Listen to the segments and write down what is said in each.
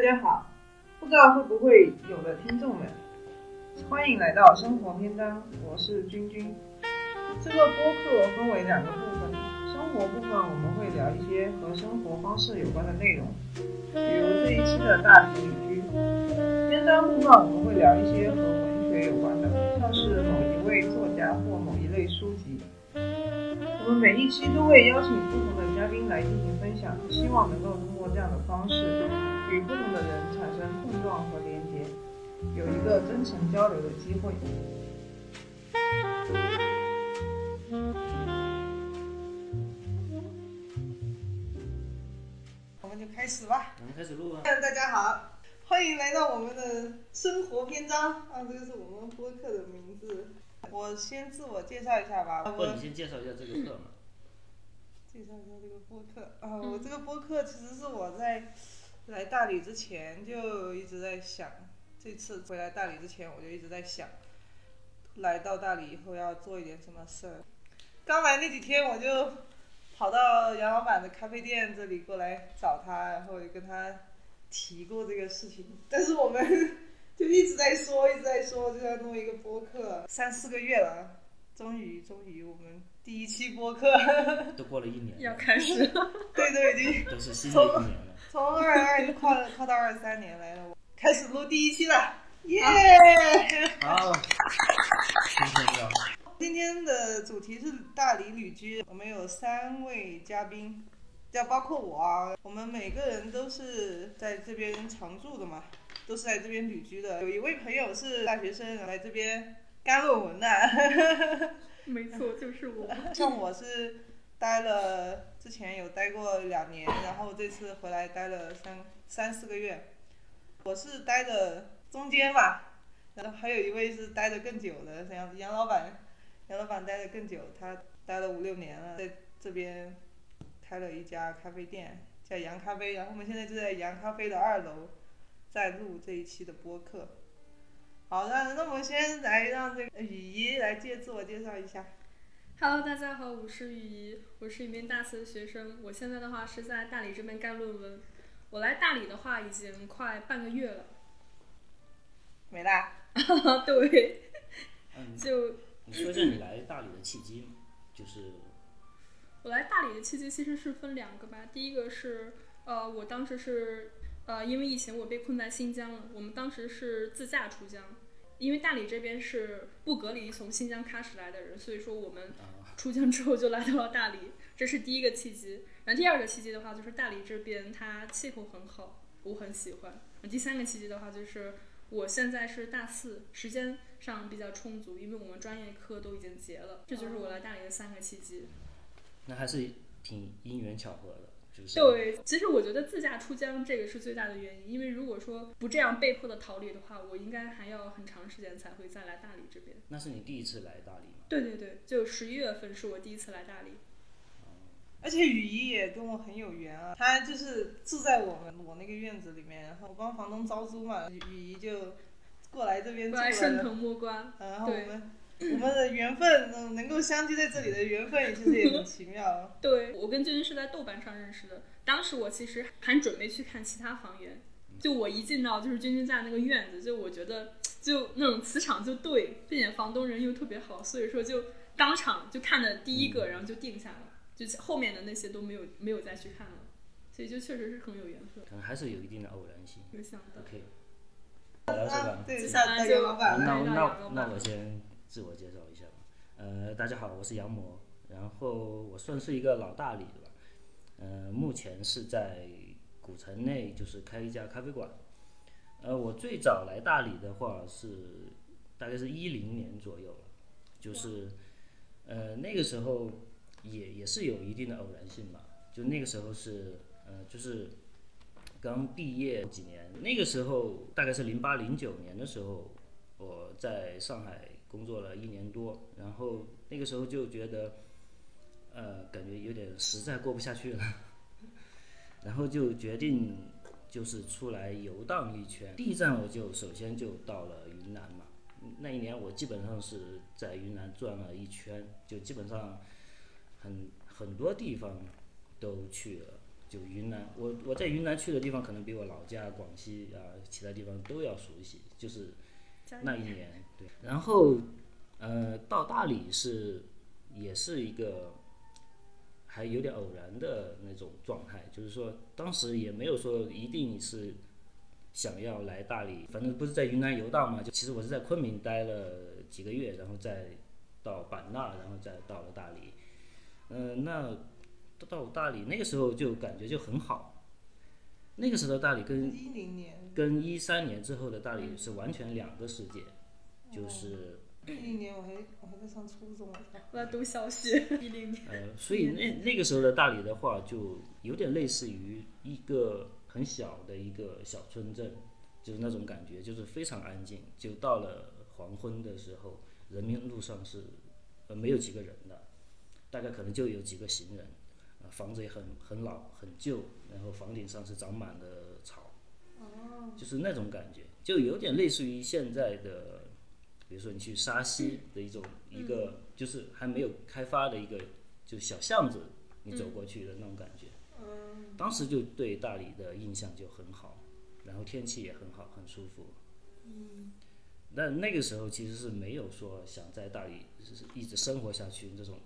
大家好，不知道会不会有的听众们，欢迎来到生活篇章，我是君君。这个播客分为两个部分，生活部分我们会聊一些和生活方式有关的内容，比如这一期的大理旅居。篇章部分我们会聊一些和文学有关的，像是某一位作家或某一类书籍。我们每一期都会邀请不同的嘉宾来进行分享，希望能够通过这样的方式。与不同的人产生碰撞和连接，有一个真诚交流的机会。我们就开始吧。我们开始录啊！大家好，欢迎来到我们的生活篇章啊，这个是我们播客的名字。我先自我介绍一下吧。或者你先介绍一下这个课嘛。介绍一下这个播客啊，我这个播客其实是我在。来大理之前就一直在想，这次回来大理之前我就一直在想，来到大理以后要做一点什么事儿。刚来那几天我就跑到杨老板的咖啡店这里过来找他，然后也跟他提过这个事情，但是我们 就一直在说，一直在说，就要弄一个播客，三四个月了，终于终于我们第一期播客 都过了一年，要开始，对，都已经都是新的一年了。从二二就跨跨到二三年来了，开始录第一期了，耶！好，今天要。今天的主题是大理旅居，我们有三位嘉宾，要包括我啊，我们每个人都是在这边常住的嘛，都是在这边旅居的。有一位朋友是大学生来这边干论文的，没错，就是我。像我是。待了之前有待过两年，然后这次回来待了三三四个月。我是待的中间吧，然后还有一位是待的更久的，像杨老板，杨老板待的更久，他待了五六年了，在这边开了一家咖啡店，叫杨咖啡。然后我们现在就在杨咖啡的二楼，在录这一期的播客。好的，那我们先来让这个雨衣来介自我介绍一下。Hello，大家好，我是雨怡，我是一名大四的学生，我现在的话是在大理这边干论文。我来大理的话已经快半个月了。没啦。对。嗯。就。你说一下你来大理的契机，就是。我来大理的契机其实是分两个吧，第一个是呃，我当时是呃，因为疫情我被困在新疆了，我们当时是自驾出疆。因为大理这边是不隔离从新疆喀什来的人，所以说我们出疆之后就来到了大理，这是第一个契机。然后第二个契机的话，就是大理这边它气候很好，我很喜欢。第三个契机的话，就是我现在是大四，时间上比较充足，因为我们专业课都已经结了。这就是我来大理的三个契机。那还是挺因缘巧合的。对，其实我觉得自驾出江这个是最大的原因，因为如果说不这样被迫的逃离的话，我应该还要很长时间才会再来大理这边。那是你第一次来大理吗？对对对，就十一月份是我第一次来大理。而且雨姨也跟我很有缘啊，她就是住在我们我那个院子里面，然后我帮房东招租嘛，雨姨就过来这边住了。顺藤摸瓜，然后我们。我们的缘分，能能够相聚在这里的缘分，其实也很奇妙。对我跟君君是在豆瓣上认识的，当时我其实还准备去看其他房源，就我一进到就是君君家那个院子，就我觉得就那种磁场就对，并且房东人又特别好，所以说就当场就看的第一个，然后就定下了，就后面的那些都没有没有再去看了，所以就确实是很有缘分。可能还是有一定的偶然性。没想到。OK。来是吧？对，下杨老板。那那那我先。自我介绍一下吧，呃，大家好，我是杨模，然后我算是一个老大理的吧，呃，目前是在古城内就是开一家咖啡馆，呃，我最早来大理的话是大概是一零年左右了，就是，呃，那个时候也也是有一定的偶然性吧，就那个时候是呃就是刚毕业几年，那个时候大概是零八零九年的时候，我在上海。工作了一年多，然后那个时候就觉得，呃，感觉有点实在过不下去了，然后就决定就是出来游荡一圈。第一站我就首先就到了云南嘛，那一年我基本上是在云南转了一圈，就基本上很很多地方都去了，就云南，我我在云南去的地方可能比我老家广西啊其他地方都要熟悉，就是那一年对。然后呃到大理是也是一个还有点偶然的那种状态，就是说当时也没有说一定是想要来大理，反正不是在云南游荡嘛，就其实我是在昆明待了几个月，然后再到版纳，然后再到了大理。嗯、那到大理那个时候就感觉就很好，那个时候的大理跟一零年，跟一三年之后的大理是完全两个世界，就是一零年我还我还在上初中，我在读小学，一零年。呃，所以那那个时候的大理的话，就有点类似于一个很小的一个小村镇，就是那种感觉，就是非常安静。就到了黄昏的时候，人民路上是呃没有几个人的，大概可能就有几个行人，呃，房子也很很老很旧，然后房顶上是长满了草，就是那种感觉，就有点类似于现在的，比如说你去沙溪的一种一个，就是还没有开发的一个，就小巷子，你走过去的那种感觉。当时就对大理的印象就很好，然后天气也很好，很舒服。但那个时候其实是没有说想在大理一直生活下去这种，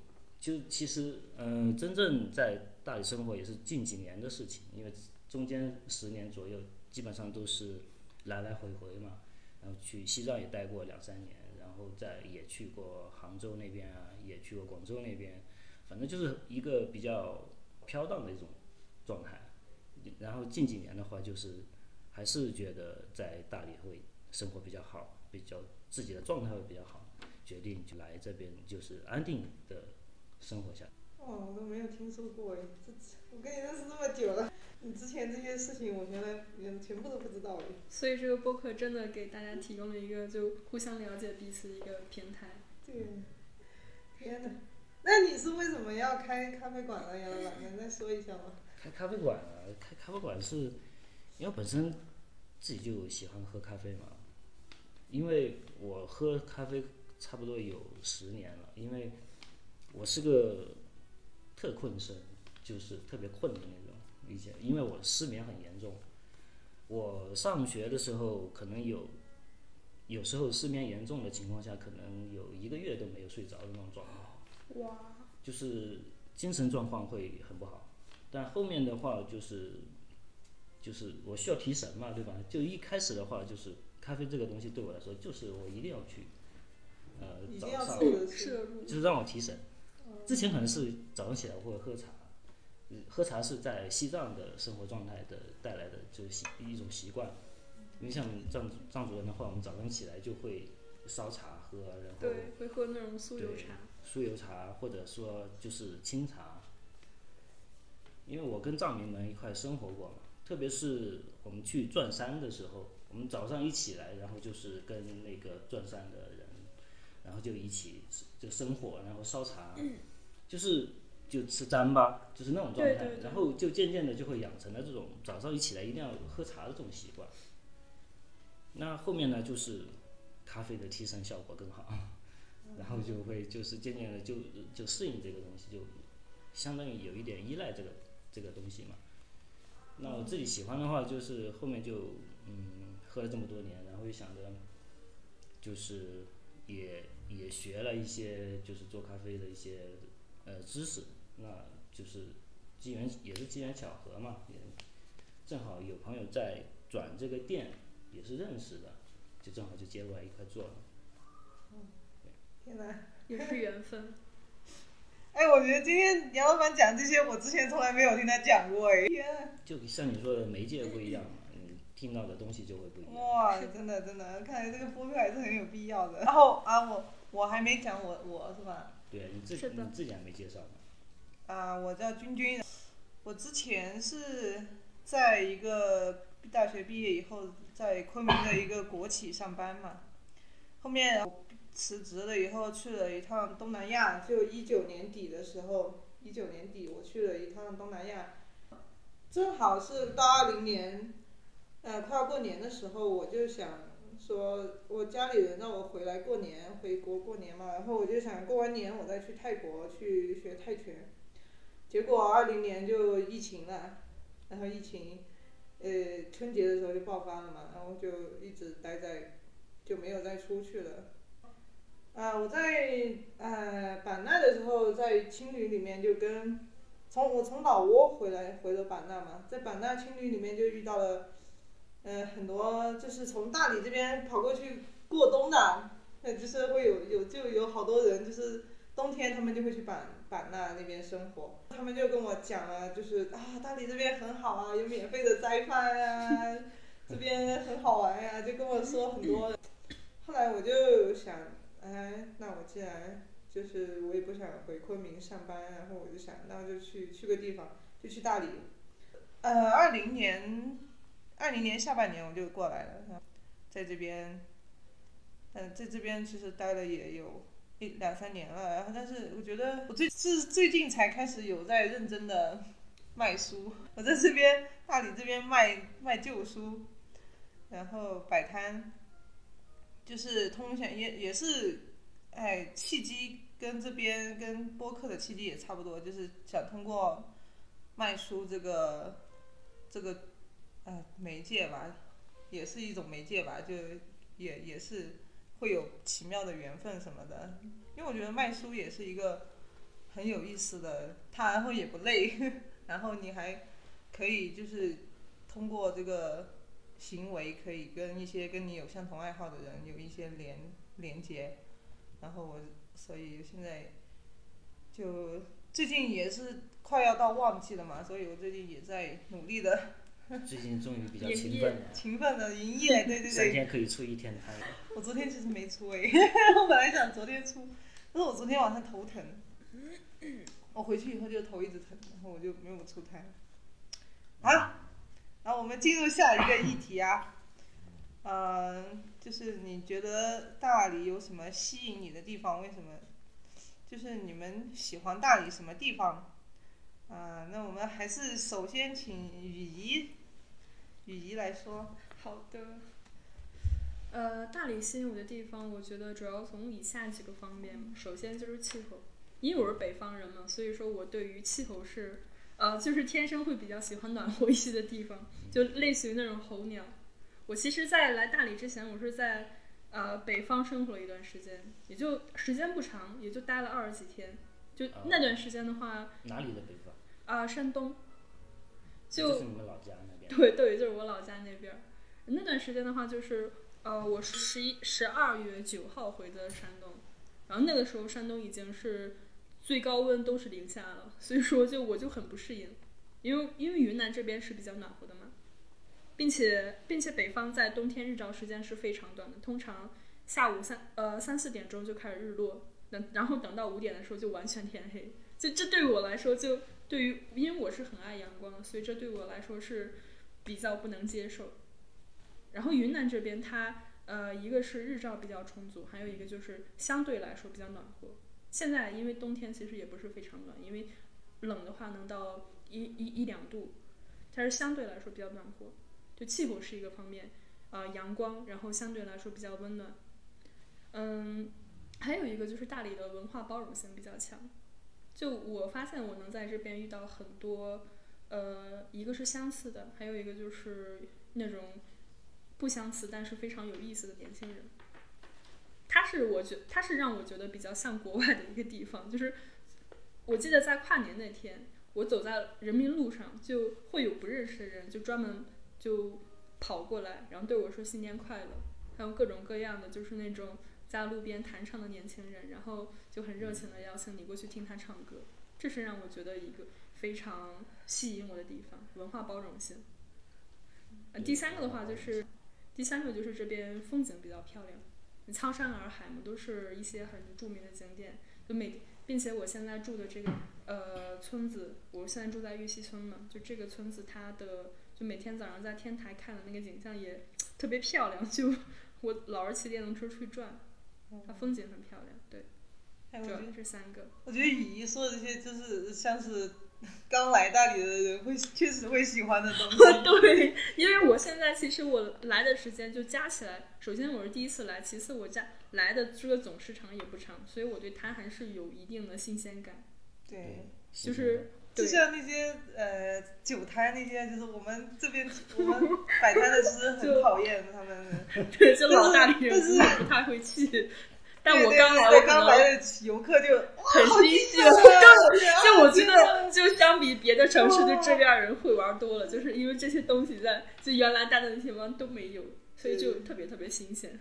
就其实嗯、真正在大理生活也是近几年的事情，因为中间十年左右基本上都是来来回回嘛，然后去西藏也待过两三年，然后再也去过杭州那边啊，也去过广州那边，反正就是一个比较飘荡的一种状态。然后近几年的话，就是还是觉得在大理会生活比较好，比较自己的状态会比较好，决定就来这边就是安定的生活下来。哇，我都没有听说过哎，这我跟你认识这么久了，你之前这些事情我原来原全部都不知道哎。所以这个播客真的给大家提供了一个就互相了解彼此的一个平台。对，天哪！那你是为什么要开咖啡馆呢？杨老板，能再说一下吗？开咖啡馆啊，开咖啡馆是因为本身自己就喜欢喝咖啡嘛，因为我喝咖啡差不多有十年了，因为我是个特困生，就是特别困的那种，以前因为我失眠很严重，我上学的时候可能有。有时候失眠严重的情况下，可能有一个月都没有睡着的那种状况。哇，就是精神状况会很不好。但后面的话就是，就是我需要提神嘛，对吧？就一开始的话，就是咖啡这个东西对我来说，就是我一定要去，呃，早上。就是让我提神。之前可能是早上起来我会喝茶，嗯喝茶是在西藏的生活状态的带来的就是习一种习惯。因为像藏族藏族人的话，我们早上起来就会烧茶喝，然后对，会喝那种酥油茶。酥油茶，或者说就是清茶。因为我跟藏民们一块生活过嘛，特别是我们去转山的时候，我们早上一起来，然后就是跟那个转山的人，然后就一起就生火，然后烧茶，就是就吃糌粑，就是那种状态。对对对然后就渐渐的就会养成了这种早上一起来一定要喝茶的这种习惯。那后面呢，就是咖啡的提神效果更好。然后就会就是渐渐的就就适应这个东西，就相当于有一点依赖这个这个东西嘛。那我自己喜欢的话，就是后面就嗯喝了这么多年，然后又想着就是也也学了一些就是做咖啡的一些呃知识，那就是机缘也是机缘巧合嘛，也正好有朋友在转这个店，也是认识的，就正好就接过来一块做了。天哪！也是缘分。哎，我觉得今天杨老板讲这些，我之前从来没有听他讲过哎。天啊！就像你说的媒介不一样嘛，你听到的东西就会不一样。哇，真的真的，看来这个播客还是很有必要的。然后啊，我我还没讲我我是吧？对你自己你自己还没介绍呢。啊，我叫君君，我之前是在一个大学毕业以后，在昆明的一个国企上班嘛，后面我辞职了以后去了一趟东南亚，就一九年底的时候，一九年底我去了一趟东南亚，正好是到二零年，呃，快要过年的时候，我就想说，我家里人让我回来过年，回国过年嘛，然后我就想过完年我再去泰国去学泰拳。结果二零年就疫情了，然后疫情，呃，春节的时候就爆发了嘛，然后就一直待在，就没有再出去了。啊，我在呃版纳的时候，在青旅里面就跟，从我从老挝回来回了版纳嘛，在版纳青旅里面就遇到了，呃很多就是从大理这边跑过去过冬的，呃就是会有有就有好多人就是冬天他们就会去版版纳那边生活，他们就跟我讲了，就是啊大理这边很好啊，有免费的斋饭呀，这边很好玩呀，就跟我说很多。后来我就想。哎，那我既然就是我也不想回昆明上班，然后我就想，那就去去个地方，就去大理。呃，二零年，二零年下半年我就过来了，在这边，嗯，在这边其实待了也有一两三年了，然后但是我觉得我最是最近才开始有在认真的卖书，我在这边大理这边卖卖旧书，然后摆摊。就是通向也也是，哎，契机跟这边跟播客的契机也差不多，就是想通过卖书这个这个呃媒介吧，也是一种媒介吧，就也也是会有奇妙的缘分什么的。因为我觉得卖书也是一个很有意思的，它然后也不累，然后你还可以就是通过这个。行为可以跟一些跟你有相同爱好的人有一些连连接，然后我所以现在就最近也是快要到旺季了嘛，所以我最近也在努力的。最近终于比较勤奋了。勤奋的营业，对对对。三天可以出一天摊。我昨天其实没出哎，我本来想昨天出，但是我昨天晚上头疼，我回去以后就头一直疼，然后我就没有出摊。啊。然后我们进入下一个议题啊，嗯，就是你觉得大理有什么吸引你的地方？为什么？就是你们喜欢大理什么地方？啊，那我们还是首先请雨怡，雨怡来说。好的。呃，大理吸引我的地方，我觉得主要从以下几个方面。首先就是气候，因为我是北方人嘛，所以说我对于气候是。呃，就是天生会比较喜欢暖和一些的地方，就类似于那种候鸟。我其实，在来大理之前，我是在呃北方生活了一段时间，也就时间不长，也就待了二十几天。就那段时间的话，哪里的北方？啊，山东。就是你们老家那边。对对，就是我老家那边。那段时间的话，就是呃，我十一十二月九号回的山东，然后那个时候山东已经是。最高温都是零下了，所以说就我就很不适应，因为因为云南这边是比较暖和的嘛，并且并且北方在冬天日照时间是非常短的，通常下午三呃三四点钟就开始日落，等然后等到五点的时候就完全天黑，就这对我来说就对于因为我是很爱阳光，所以这对我来说是比较不能接受。然后云南这边它呃一个是日照比较充足，还有一个就是相对来说比较暖和。现在因为冬天其实也不是非常冷，因为冷的话能到一一一两度，但是相对来说比较暖和，就气候是一个方面，呃，阳光，然后相对来说比较温暖，嗯，还有一个就是大理的文化包容性比较强，就我发现我能在这边遇到很多，呃，一个是相似的，还有一个就是那种不相似但是非常有意思的年轻人。他是我觉，他是让我觉得比较像国外的一个地方。就是我记得在跨年那天，我走在人民路上，就会有不认识的人就专门就跑过来，然后对我说新年快乐。还有各种各样的，就是那种在路边弹唱的年轻人，然后就很热情的邀请你过去听他唱歌。这是让我觉得一个非常吸引我的地方，文化包容性。呃第三个的话就是，第三个就是这边风景比较漂亮。苍山洱海嘛，都是一些很著名的景点。就每，并且我现在住的这个呃村子，我现在住在玉溪村嘛，就这个村子它的，就每天早上在天台看的那个景象也特别漂亮。就 我老是骑电动车出去转，它风景很漂亮。对，主要是三个。我觉得雨衣说的这些就是像是。刚来大理的人会确实会喜欢的东西。对，因为我现在其实我来的时间就加起来，首先我是第一次来，其次我加来的这个总时长也不长，所以我对它还是有一定的新鲜感。对，就是就像那些呃酒摊那些，就是我们这边我们摆摊的是很讨厌他们的。对，就老大理人但是不太会去。但我刚来，我可能刚来的游客就很新鲜。就 我觉真的得，就相比别的城市，就这边人会玩多了，就是因为这些东西在就原来待的那些地方都没有，所以就特别特别新鲜。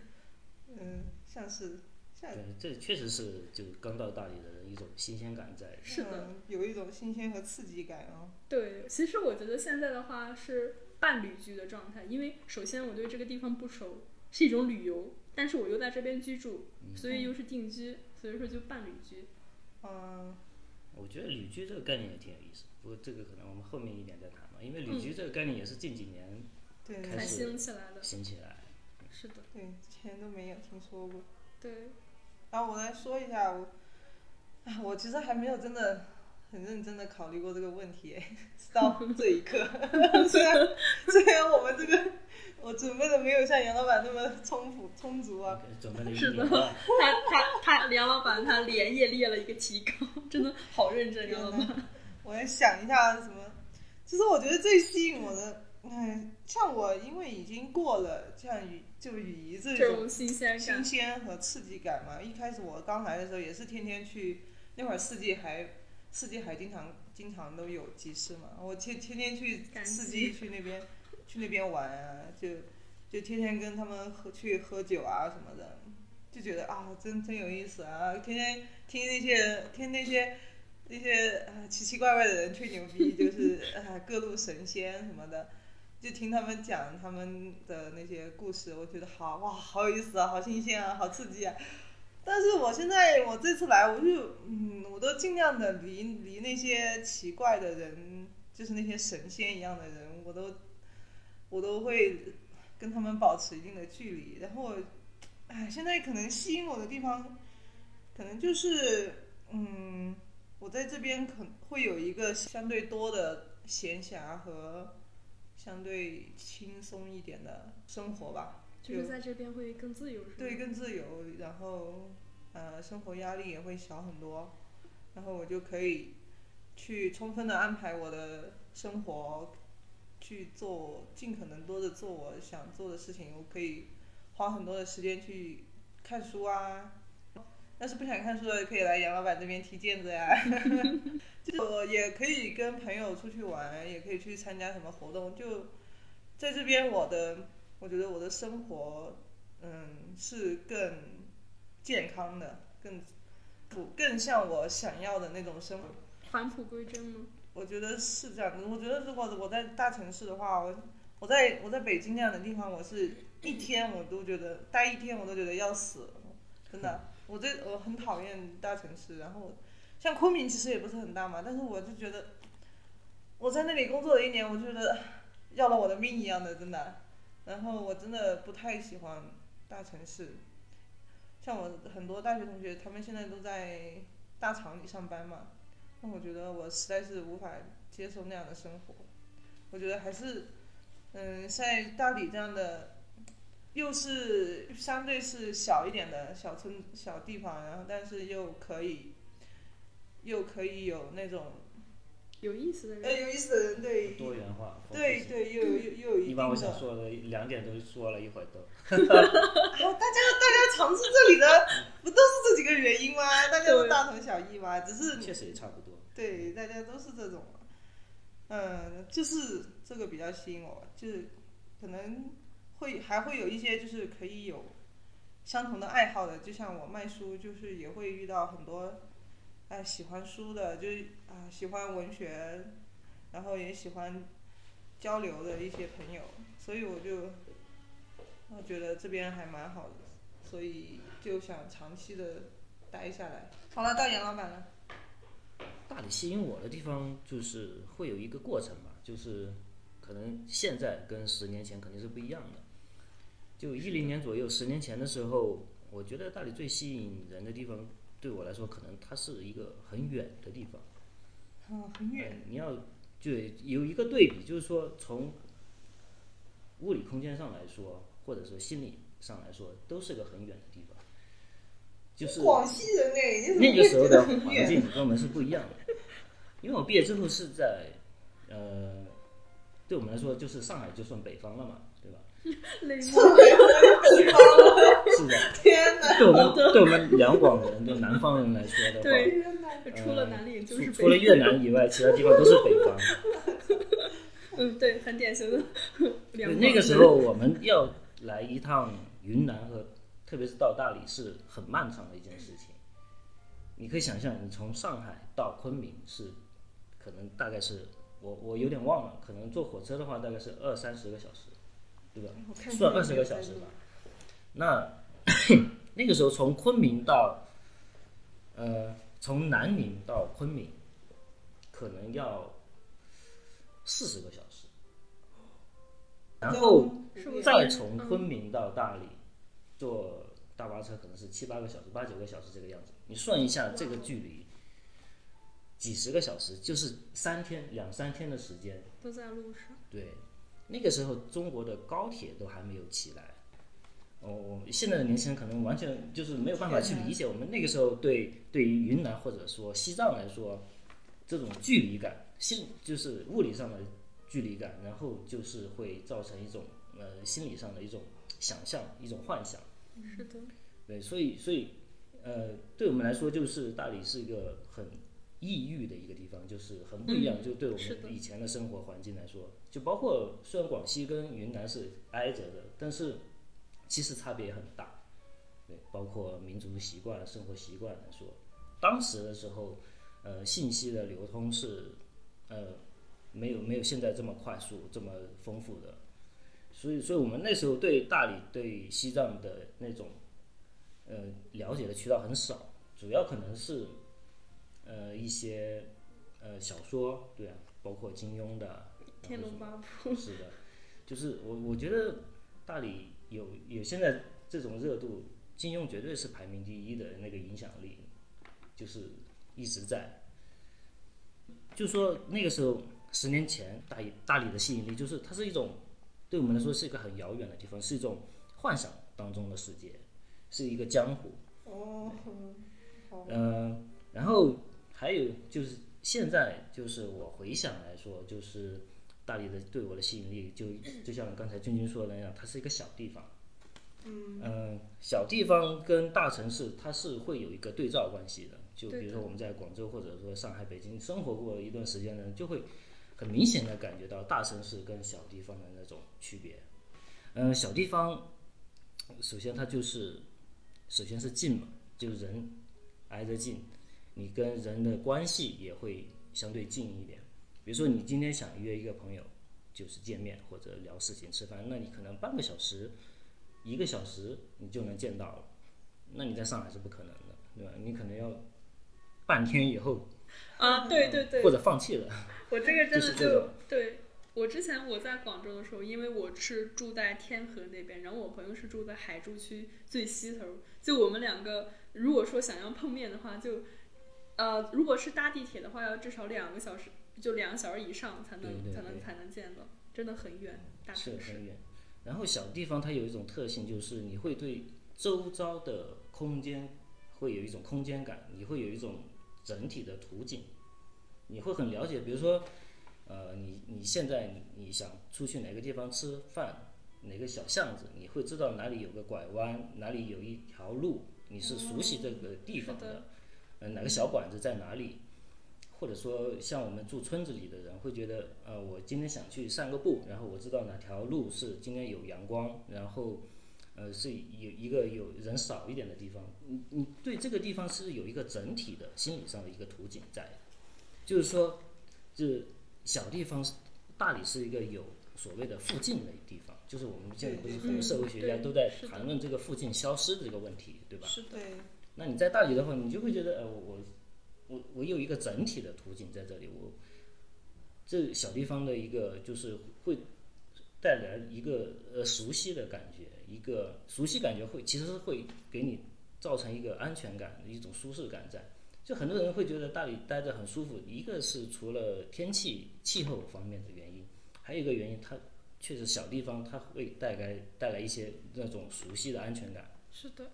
嗯，像是像对，这确实是就刚到大理的人一种新鲜感在。是的，嗯有一种新鲜和刺激感啊。对，其实我觉得现在的话是半旅居的状态，因为首先我对这个地方不熟，是一种旅游，但是我又在这边居住，所以又是定居，所以说就半旅居。嗯，我觉得旅居这个概念也挺有意思，不过这个可能我们后面一点再谈吧，因为旅居这个概念也是近几年开始兴起来的，兴起来。是的，对，之前都没有听说过。对，然后我来说一下，我，啊 我其实还没有真的很认真的考虑过这个问题，到这一刻。虽然虽然我们这个我准备的没有像杨老板那么充足充足啊，准备了一 是的年了，他他他梁老板他连夜列了一个提纲，真的好认真，杨老板。我来想一下什么。其实我觉得最吸引我的，嗯，像我因为已经过了像雨就雨衣这种新鲜新，鲜和刺激感嘛。一开始我刚来的时候也是天天去，那会儿四季还四季还经常经常都有集市嘛，我天天天去赶四季去那边去那边玩啊，就就天天跟他们喝去喝酒啊什么的，就觉得啊真真有意思啊，天天听那些听那些。那些啊奇奇怪怪的人吹牛逼，就是啊各路神仙什么的，就听他们讲他们的那些故事，我觉得好哇，好有意思啊，好新鲜啊，好刺激啊。但是我现在我这次来，我就嗯，我都尽量的离离那些奇怪的人，就是那些神仙一样的人，我都我都会跟他们保持一定的距离。然后，哎，现在可能吸引我的地方，可能就是嗯。我在这边可会有一个相对多的闲暇和相对轻松一点的生活吧，就是在这边会更自由，是吗对，更自由，然后呃，生活压力也会小很多，然后我就可以去充分的安排我的生活，去做尽可能多的做我想做的事情，我可以花很多的时间去看书啊。要是不想看书的，可以来杨老板这边踢毽子呀。就我也可以跟朋友出去玩，也可以去参加什么活动。就在这边，我的我觉得我的生活，嗯，是更健康的，更不更像我想要的那种生活。返璞归真吗？我觉得是这样的。我觉得如果我在大城市的话，我我在我在北京这样的地方，我是一天我都觉得待一天我都觉得要死，真的。我这我很讨厌大城市，然后像昆明其实也不是很大嘛，但是我就觉得我在那里工作了一年，我觉得要了我的命一样的，真的。然后我真的不太喜欢大城市，像我很多大学同学，他们现在都在大厂里上班嘛，那我觉得我实在是无法接受那样的生活。我觉得还是，嗯，在大理这样的。又是相对是小一点的小村小地方，然后但是又可以，又可以有那种有意思的人，呃有意思的人，对，多元化。对对，又有又又有一定你把我想的。说的两点都说了一会儿都。大家大家尝试这里的，不都是这几个原因吗？大家都大同小异吗，只是确实也差不多。对，大家都是这种，嗯，就是这个比较吸引我，就是可能会还会有一些就是可以有相同的爱好的，就像我卖书，就是也会遇到很多哎喜欢书的，就是啊喜欢文学，然后也喜欢交流的一些朋友，所以我就我觉得这边还蛮好的，所以就想长期的待下来。好了，到杨老板了。大理吸引我的地方就是会有一个过程吧，就是可能现在跟十年前肯定是不一样的。就一零年左右，十年前的时候，我觉得大理最吸引人的地方，对我来说，可能它是一个很远的地方。哦，很远。你要就有一个对比，就是说从物理空间上来说，或者说心理上来说，都是个很远的地方。就是广西人哎，那个时候的？环境跟我们是不一样的。因为我毕业之后是在呃，对我们来说就是上海就算北方了嘛，对吧？累吗？是的，天哪！对我们对我们两广人，就南方人来说的话，对天哪！除了南岭就是北除除了越南以外，其他地方都是北方。嗯，对，很典型的那个时候我们要来一趟云南和特别是到大理是很漫长的一件事情。你可以想象，你从上海到昆明是可能大概是我我有点忘了，可能坐火车的话大概是二三十个小时，对吧？算二十个小时吧。那 那个时候从昆明到呃从南宁到昆明，可能要四十个小时，然后再从昆明到大理坐大巴车可能是七八个小时、八九个小时这个样子。你算一下这个距离，几十个小时就是三天两三天的时间。都在路上？对，那个时候中国的高铁都还没有起来。哦，现在的年轻人可能完全就是没有办法去理解我们那个时候对对于云南或者说西藏来说，这种距离感，心就是物理上的距离感，然后就是会造成一种呃心理上的一种想象，一种幻想。是的，对，所以所以呃，对我们来说，就是大理是一个很异域的一个地方，就是很不一样。就对我们以前的生活环境来说，就包括虽然广西跟云南是挨着的，但是其实差别也很大。对，包括民族习惯、生活习惯来说，当时的时候，呃，信息的流通是呃没有没有现在这么快速、这么丰富的。所以，所以我们那时候对大理、对西藏的那种呃了解的渠道很少，主要可能是呃一些呃小说，对啊，包括金庸的《天龙八部》是的，就是我我觉得大理有有现在这种热度，金庸绝对是排名第一的那个影响力，就是一直在。就说那个时候十年前大理大理的吸引力，就是它是一种对我们来说是一个很遥远的地方，是一种幻想当中的世界，是一个江湖。哦，好嗯，然后还有就是现在就是我回想来说，就是大理的对我的吸引力就 就像刚才君君说的那样，它是一个小地方。嗯，小地方跟大城市它是会有一个对照关系的。就比如说我们在广州或者说上海、北京生活过一段时间的人，就会很明显的感觉到大城市跟小地方的那种区别。嗯，小地方首先它就是首先是近嘛，就是人挨着近，你跟人的关系也会相对近一点。比如说你今天想约一个朋友，就是见面或者聊事情、吃饭，那你可能半个小时、一个小时你就能见到了。那你在上海是不可能的，对吧？你可能要半天以后啊，对对对或，者放弃了。我这个真的就就是对我之前我在广州的时候，因为我是住在天河那边，然后我朋友是住在海珠区最西头，就我们两个如果说想要碰面的话，就呃，如果是搭地铁的话，要至少两个小时，就两个小时以上才能才能才能见到，真的很远，大是城市。很远。然后小地方它有一种特性，就是你会对周遭的空间会有一种空间感，你会有一种整体的图景，你会很了解。比如说，呃，你你现在你你想出去哪个地方吃饭，哪个小巷子，你会知道哪里有个拐弯，哪里有一条路，你是熟悉这个地方的。嗯的呃，哪个小馆子在哪里？或者说，像我们住村子里的人会觉得，呃，我今天想去散个步，然后我知道哪条路是今天有阳光，然后，呃，是有一个有人少一点的地方。你你对这个地方是有一个整体的心理上的一个图景在，就是说，就是小地方，大理是一个有所谓的附近的地方，就是我们现在不是很多社会学家嗯都在谈论这个附近消失的这个问题，对吧？是的，那你在大理的话，你就会觉得，呃，我我我有一个整体的图景在这里，我这小地方的一个就是会带来一个呃熟悉的感觉，一个熟悉感觉会其实是会给你造成一个安全感，一种舒适感在。就很多人会觉得大理待着很舒服，一个是除了天气气候方面的原因，还有一个原因，它确实小地方它会带来带来一些那种熟悉的安全感。是的，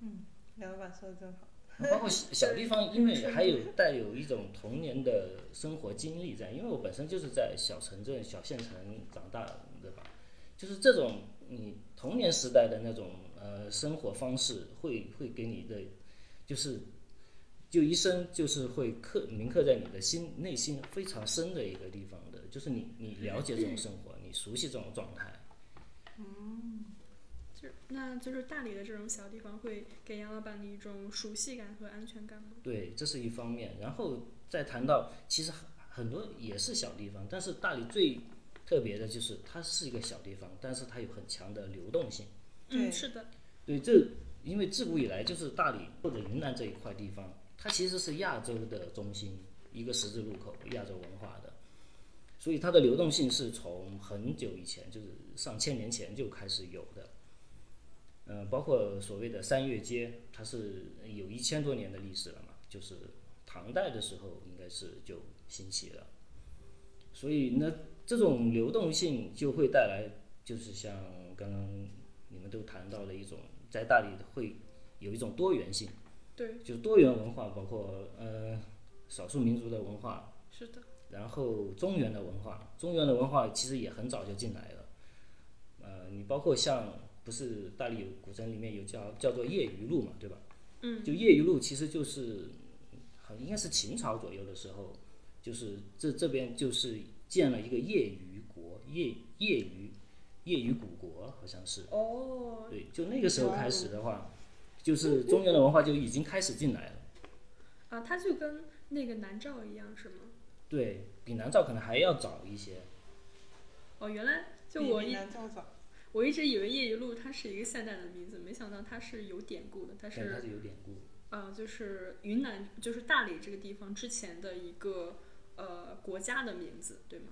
嗯梁老板说的真好。包括小地方，因为还有带有一种童年的生活经历在，因为我本身就是在小城镇、小县城长大的吧，就是这种你童年时代的那种呃生活方式，会会给你的就是就一生就是会刻铭刻在你的心内心非常深的一个地方的，就是你你了解这种生活，你熟悉这种状态。嗯是那就是大理的这种小地方会给杨老板的一种熟悉感和安全感吗？对，这是一方面。然后再谈到，其实很很多也是小地方，但是大理最特别的就是它是一个小地方，但是它有很强的流动性。对嗯，是的，对，这因为自古以来就是大理或者云南这一块地方，它其实是亚洲的中心，一个十字路口，亚洲文化的，所以它的流动性是从很久以前，就是上千年前就开始有的。呃，包括所谓的三月街，它是有一千多年的历史了嘛，就是唐代的时候应该是就兴起了，所以呢，这种流动性就会带来，就是像刚刚你们都谈到的一种，在大理会有一种多元性，对，就是多元文化，包括呃少数民族的文化，是的，然后中原的文化，中原的文化其实也很早就进来了。呃，你包括像不是大理有古城里面有叫叫做夜余路嘛，对吧？嗯，就夜余路其实就是好应该是秦朝左右的时候，就是这这边就是建了一个业余国，业业余业余古国好像是。哦，对，就那个时候开始的话，就是中原的文化就已经开始进来了。啊，它就跟那个南诏一样是吗？对比南诏可能还要早一些。哦，原来就我一南诏早。我一直以为叶一路它是一个现代的名字，没想到它是有典故的，它是它是是有典故。呃，就是云南，就是大理这个地方之前的一个呃国家的名字，对吗？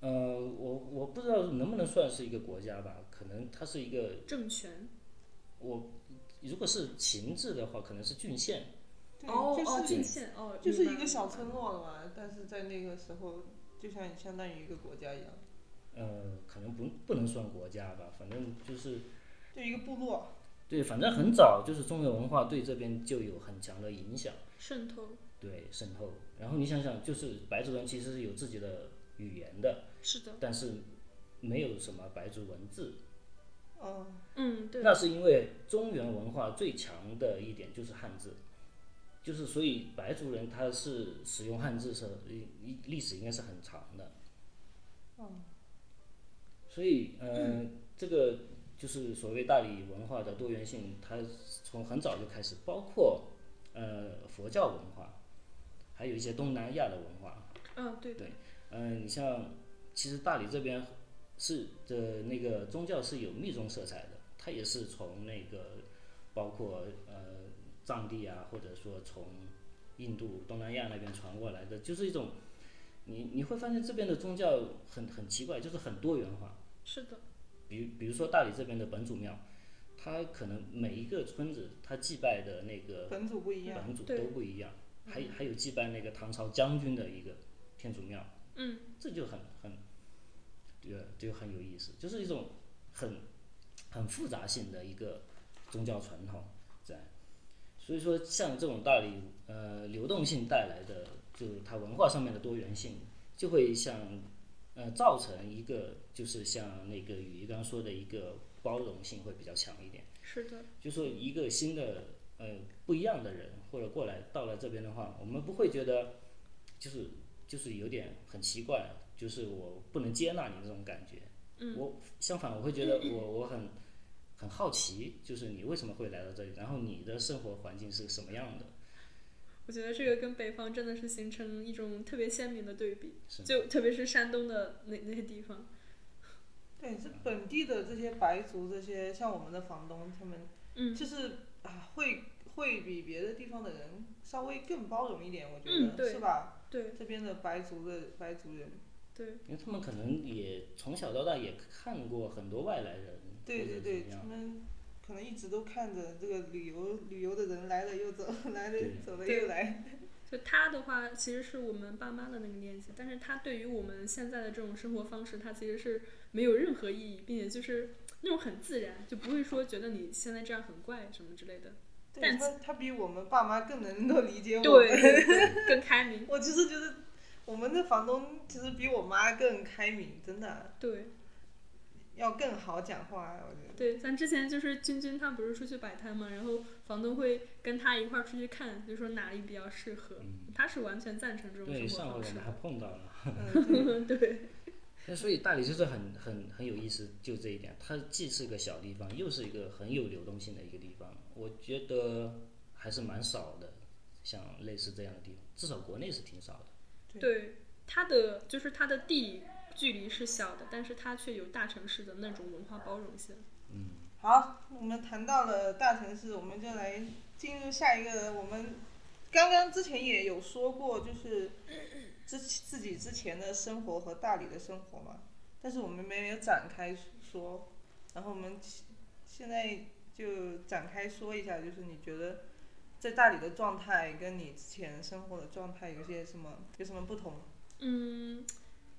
呃，我我不知道能不能算是一个国家吧，可能它是一个政权。我如果是秦制的话，可能是郡县。哦哦，就是郡县哦，就是一个小村落了嘛，但是在那个时候，就像相当于一个国家一样，呃，可能不不能算国家吧，反正就是就一个部落。对，反正很早就是中原文化对这边就有很强的影响，渗透，对渗透。然后你想想，就是白族人其实是有自己的语言的，是的，但是没有什么白族文字。哦，嗯，对，那是因为中原文化最强的一点就是汉字，就是所以白族人他是使用汉字是历历史应该是很长的。嗯，所以呃，这个就是所谓大理文化的多元性，它从很早就开始，包括呃佛教文化，还有一些东南亚的文化。嗯，对对，嗯、你像其实大理这边是的那个宗教是有密宗色彩的，它也是从那个包括呃藏地啊，或者说从印度、东南亚那边传过来的，就是一种你你会发现这边的宗教很很奇怪，就是很多元化。是的，比比如说大理这边的本祖庙，它可能每一个村子它祭拜的那个本祖不一样。本祖都不一样，还还有祭拜那个唐朝将军的一个天主庙，嗯，这就很很，对，就很有意思，就是一种很很复杂性的一个宗教传统在。所以说，像这种大理呃流动性带来的，就是它文化上面的多元性，就会像呃造成一个就是像那个雨衣刚刚说的一个包容性会比较强一点。是的，就说一个新的呃不一样的人或者过来到了这边的话，我们不会觉得就是就是有点很奇怪，就是我不能接纳你这种感觉。嗯，我相反我会觉得我我很很好奇，就是你为什么会来到这里，然后你的生活环境是什么样的？我觉得这个跟北方真的是形成一种特别鲜明的对比，就特别是山东的那那些地方，对，这本地的这些白族，这些像我们的房东，他们嗯，就是啊，会会比别的地方的人稍微更包容一点，我觉得、嗯对是吧？对这边的白族的白族人，对，因为他们可能也从小到大也看过很多外来人，对对对。他们可能一直都看着这个旅游旅游的人来了又走，来了走了又来。就他的话其实是我们爸妈的那个年纪，但是他对于我们现在的这种生活方式，他其实是没有任何意义，并且就是那种很自然，就不会说觉得你现在这样很怪什么之类的。对但他他比我们爸妈更能够理解我们。对对对，更开明。我其实觉得我们的房东其实比我妈更开明，真的对要更好讲话。我觉得对，咱之前就是君君他不是出去摆摊嘛，然后房东会跟他一块儿出去看，就说哪里比较适合。他是完全赞成这种对，生活方式上回我们还碰到了。嗯，对 对那所以大理就是很很很有意思，就这一点，它既是个小地方，又是一个很有流动性的一个地方。我觉得还是蛮少的，像类似这样的地方，至少国内是挺少的。对，它的就是它的地理距离是小的，但是它却有大城市的那种文化包容性。嗯好，我们谈到了大城市，我们就来进入下一个。我们刚刚之前也有说过，就是之自己之前的生活和大理的生活嘛，但是我们没有展开说。然后我们现在就展开说一下，就是你觉得在大理的状态跟你之前生活的状态有些什么有什么不同？嗯，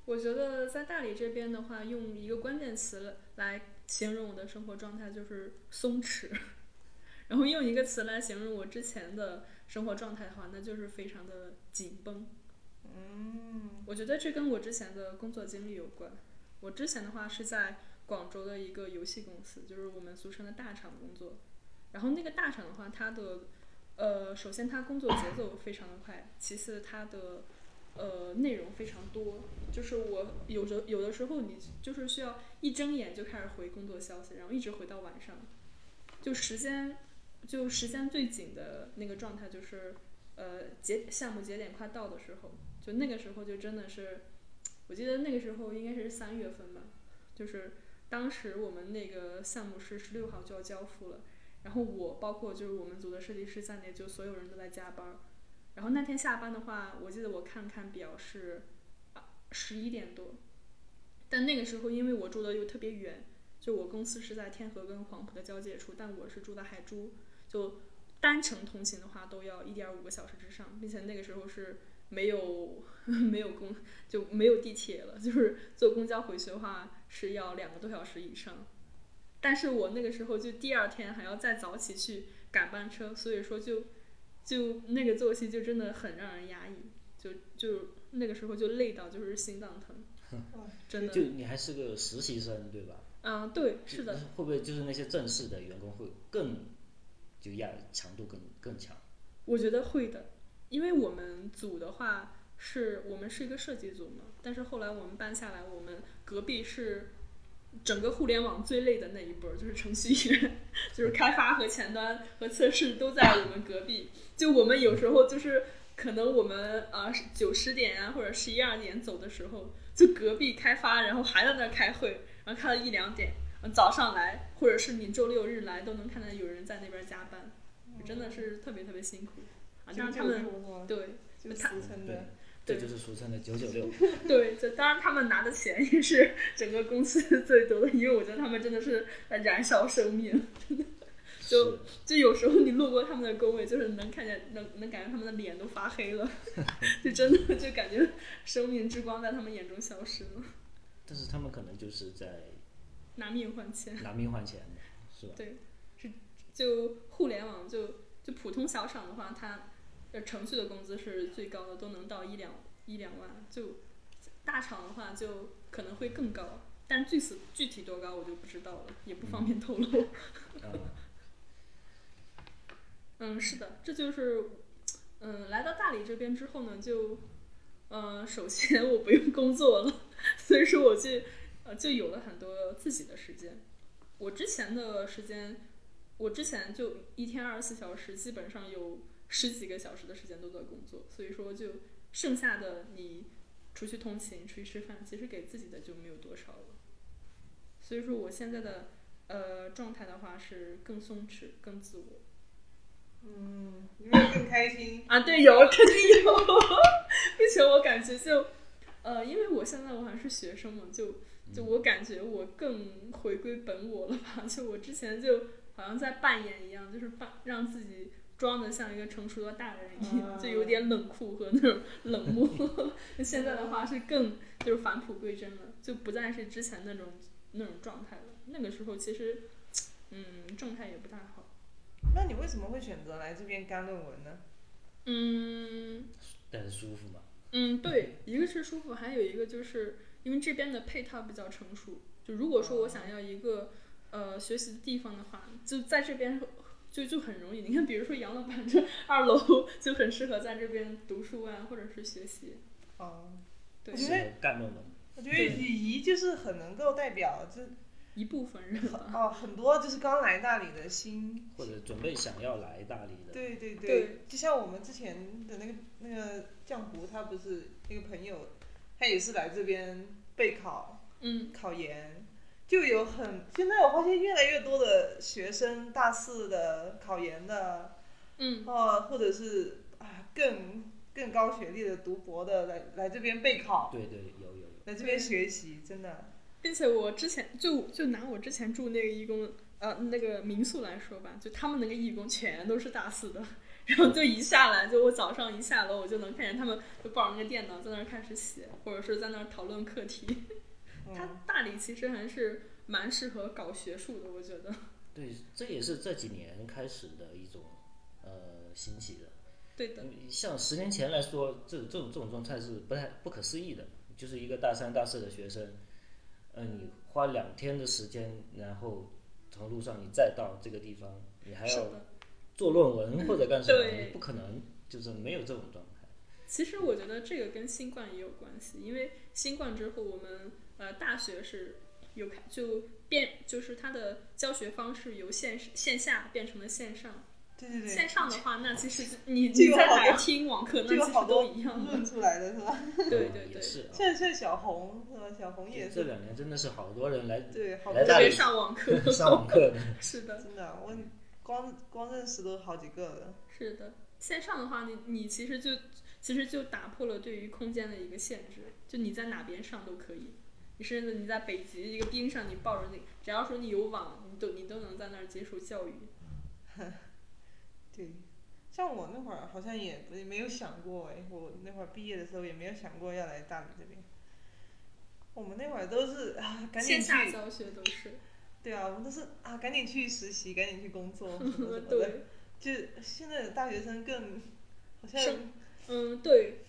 我觉得在大理这边的话，用一个关键词来形容我的生活状态就是松弛，然后用一个词来形容我之前的生活状态的话，那就是非常的紧绷。嗯，我觉得这跟我之前的工作经历有关。我之前的话是在广州的一个游戏公司，就是我们俗称的大厂工作。然后那个大厂的话，它的呃，首先它工作节奏非常的快，其次它的呃内容非常多。就是我有的有的时候你就是需要一睁眼就开始回工作消息，然后一直回到晚上，就时间就时间最紧的那个状态就是呃节项目节点快到的时候，就那个时候就真的是，我记得那个时候应该是三月份吧，就是当时我们那个项目是十六号就要交付了，然后我包括就是我们组的设计师在内，就所有人都在加班。然后那天下班的话，我记得我看看表是十一点多，但那个时候因为我住的又特别远，就我公司是在天河跟黄埔的交界处，但我是住在海珠，就单程通勤的话都要一点五个小时之上，并且那个时候是没有 没有公就没有地铁了，就是坐公交回去的话是要两个多小时以上。但是我那个时候就第二天还要再早起去赶班车，所以说就就那个作息就真的很让人压抑，就就那个时候就累到就是心脏疼，真的。就你还是个实习生，对吧？啊，对，是的，会不会就是那些正式的员工会更就压强度更更强？我觉得会的，因为我们组的话是我们是一个设计组嘛，但是后来我们搬下来，我们隔壁是整个互联网最累的那一波儿，就是程序员，就是开发和前端和测试都在我们隔壁。就我们有时候就是可能我们啊九十点啊或者十一二点走的时候，就隔壁开发，然后还在那儿开会，然后开到一两点，嗯早上来或者是你周六日来都能看到有人在那边加班，真的是特别特别辛苦啊。就是他们对就他俗称的，这就是俗称的九九六。对，这当然他们拿的钱也是整个公司 最多的，因为我觉得他们真的是在燃烧生命。就是就有时候你路过他们的工位，就是能看见，能能感觉他们的脸都发黑了，就真的就感觉生命之光在他们眼中消失了，但是他们可能就是在拿命换钱。拿命换钱，是吧？对，是就互联网就就普通小厂的话，它呃程序的工资是最高的，都能到一两一两万。就大厂的话，就可能会更高，但具体具体多高我就不知道了，也不方便透露。嗯，嗯，是的，这就是嗯来到大理这边之后呢，就呃首先我不用工作了，所以说我就呃就有了很多自己的时间。我之前的时间，我之前就一天二十四小时，基本上有十几个小时的时间都在工作，所以说就剩下的你出去通勤、出去吃饭，其实给自己的就没有多少了。所以说我现在的呃状态的话是更松弛、更自我。嗯，因为更开心。啊，对，有肯定有，并且我感觉就，呃，因为我现在我还是学生嘛，就就我感觉我更回归本我了吧。就我之前就好像在扮演一样，就是扮让自己装的像一个成熟的大人一样，就有点冷酷和那种冷漠。现在的话是更就是返璞归真了，就不再是之前那种那种状态了。那个时候其实，嗯，状态也不太好。那你为什么会选择来这边干论文呢？嗯但是舒服嘛。嗯，对，一个是舒服，还有一个就是因为这边的配套比较成熟。就如果说我想要一个呃学习的地方的话，就在这边就就很容易。你看，比如说杨老板这 二楼就很适合在这边读书啊，或者是学习。哦，对我，觉得干论文。我觉得礼仪就是很能够代表这一部分人。哦很多就是刚来大理的新或者准备想要来大理的，对对对就像我们之前的那个那个浆糊，他不是那个朋友，他也是来这边备考嗯，考研，就有很现在我发现越来越多的学生大四的考研的，嗯，哦，或者是啊更更高学历的读博的来来这边备考，对对有有有，来这边学习，真的，并且我之前就就拿我之前住那个义工呃那个民宿来说吧，就他们那个义工全都是大四的，然后就一下来，就我早上一下楼，我就能看见他们就抱着那个电脑在那儿开始写，或者是在那儿讨论课题。它嗯，大理其实还是蛮适合搞学术的，我觉得。对，这也是这几年开始的一种呃兴起的。对的，像十年前来说，这这种这种状态是不太不可思议的，就是一个大三大四的学生，嗯、你花两天的时间，然后从路上你再到这个地方，你还要。做论文或者干什么，对不可能，就是没有这种状态。其实我觉得这个跟新冠也有关系，因为新冠之后，我们呃大学是有开就变，就是它的教学方式由线线下变成了线上。对对对，线上的话，那其实你你在哪儿听网课，那其实都一样的。论出来的是吧？对对对，也是啊。像像小红是吧？小红也是，这两年真的是好多人来对，好多来大理特别上网课。上网课的，是的，真的，我光光认识都好几个了。是的。线上的话，你你其实就其实就打破了对于空间的一个限制，就你在哪边上都可以。你甚至你在北极一个冰上，你抱着那个，只要说你有网，你都你都能在那儿接受教育。对，像我那会儿好像也也没有想过哎，我那会儿毕业的时候也没有想过要来大理这边。我们那会儿都是啊，赶紧去，线下教学都是，对啊，我们都是啊，赶紧去实习，赶紧去工作什么什么的。对，就现在的大学生更好像嗯，对，是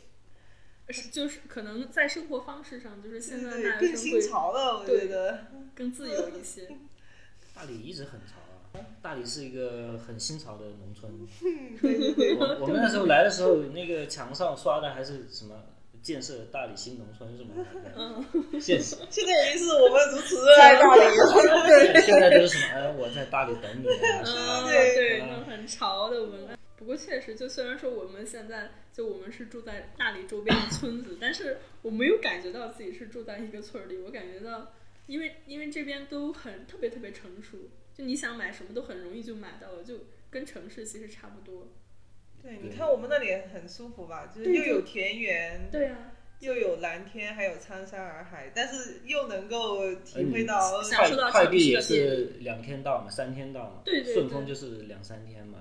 就是可能在生活方式上，就是现在对大对更新学生会潮了，我对觉得。更自由一些。大理一直很潮啊。大理是一个很新潮的农村。嗯，对对对，我我们那时候来的时候，那个墙上刷的还是什么建设大理新农村是吗？嗯，现实 现在已经是我们如此热爱大理了。现现在就是什么？哎，我在大理等你嗯，对对，那种很潮的文案。不过确实，就虽然说我们现在就我们是住在大理周边的村子，但是我没有感觉到自己是住在一个村儿里。我感觉到，因为因为这边都很特别特别成熟，就你想买什么都很容易就买到了，就跟城市其实差不多。对，你看我们那里很舒服吧，就是又有田园，对啊，又有蓝天，还有苍山洱海，但是又能够体嗯会到，享受到快快递也是两天到嘛，三天到嘛，对对对顺丰就是两三天嘛，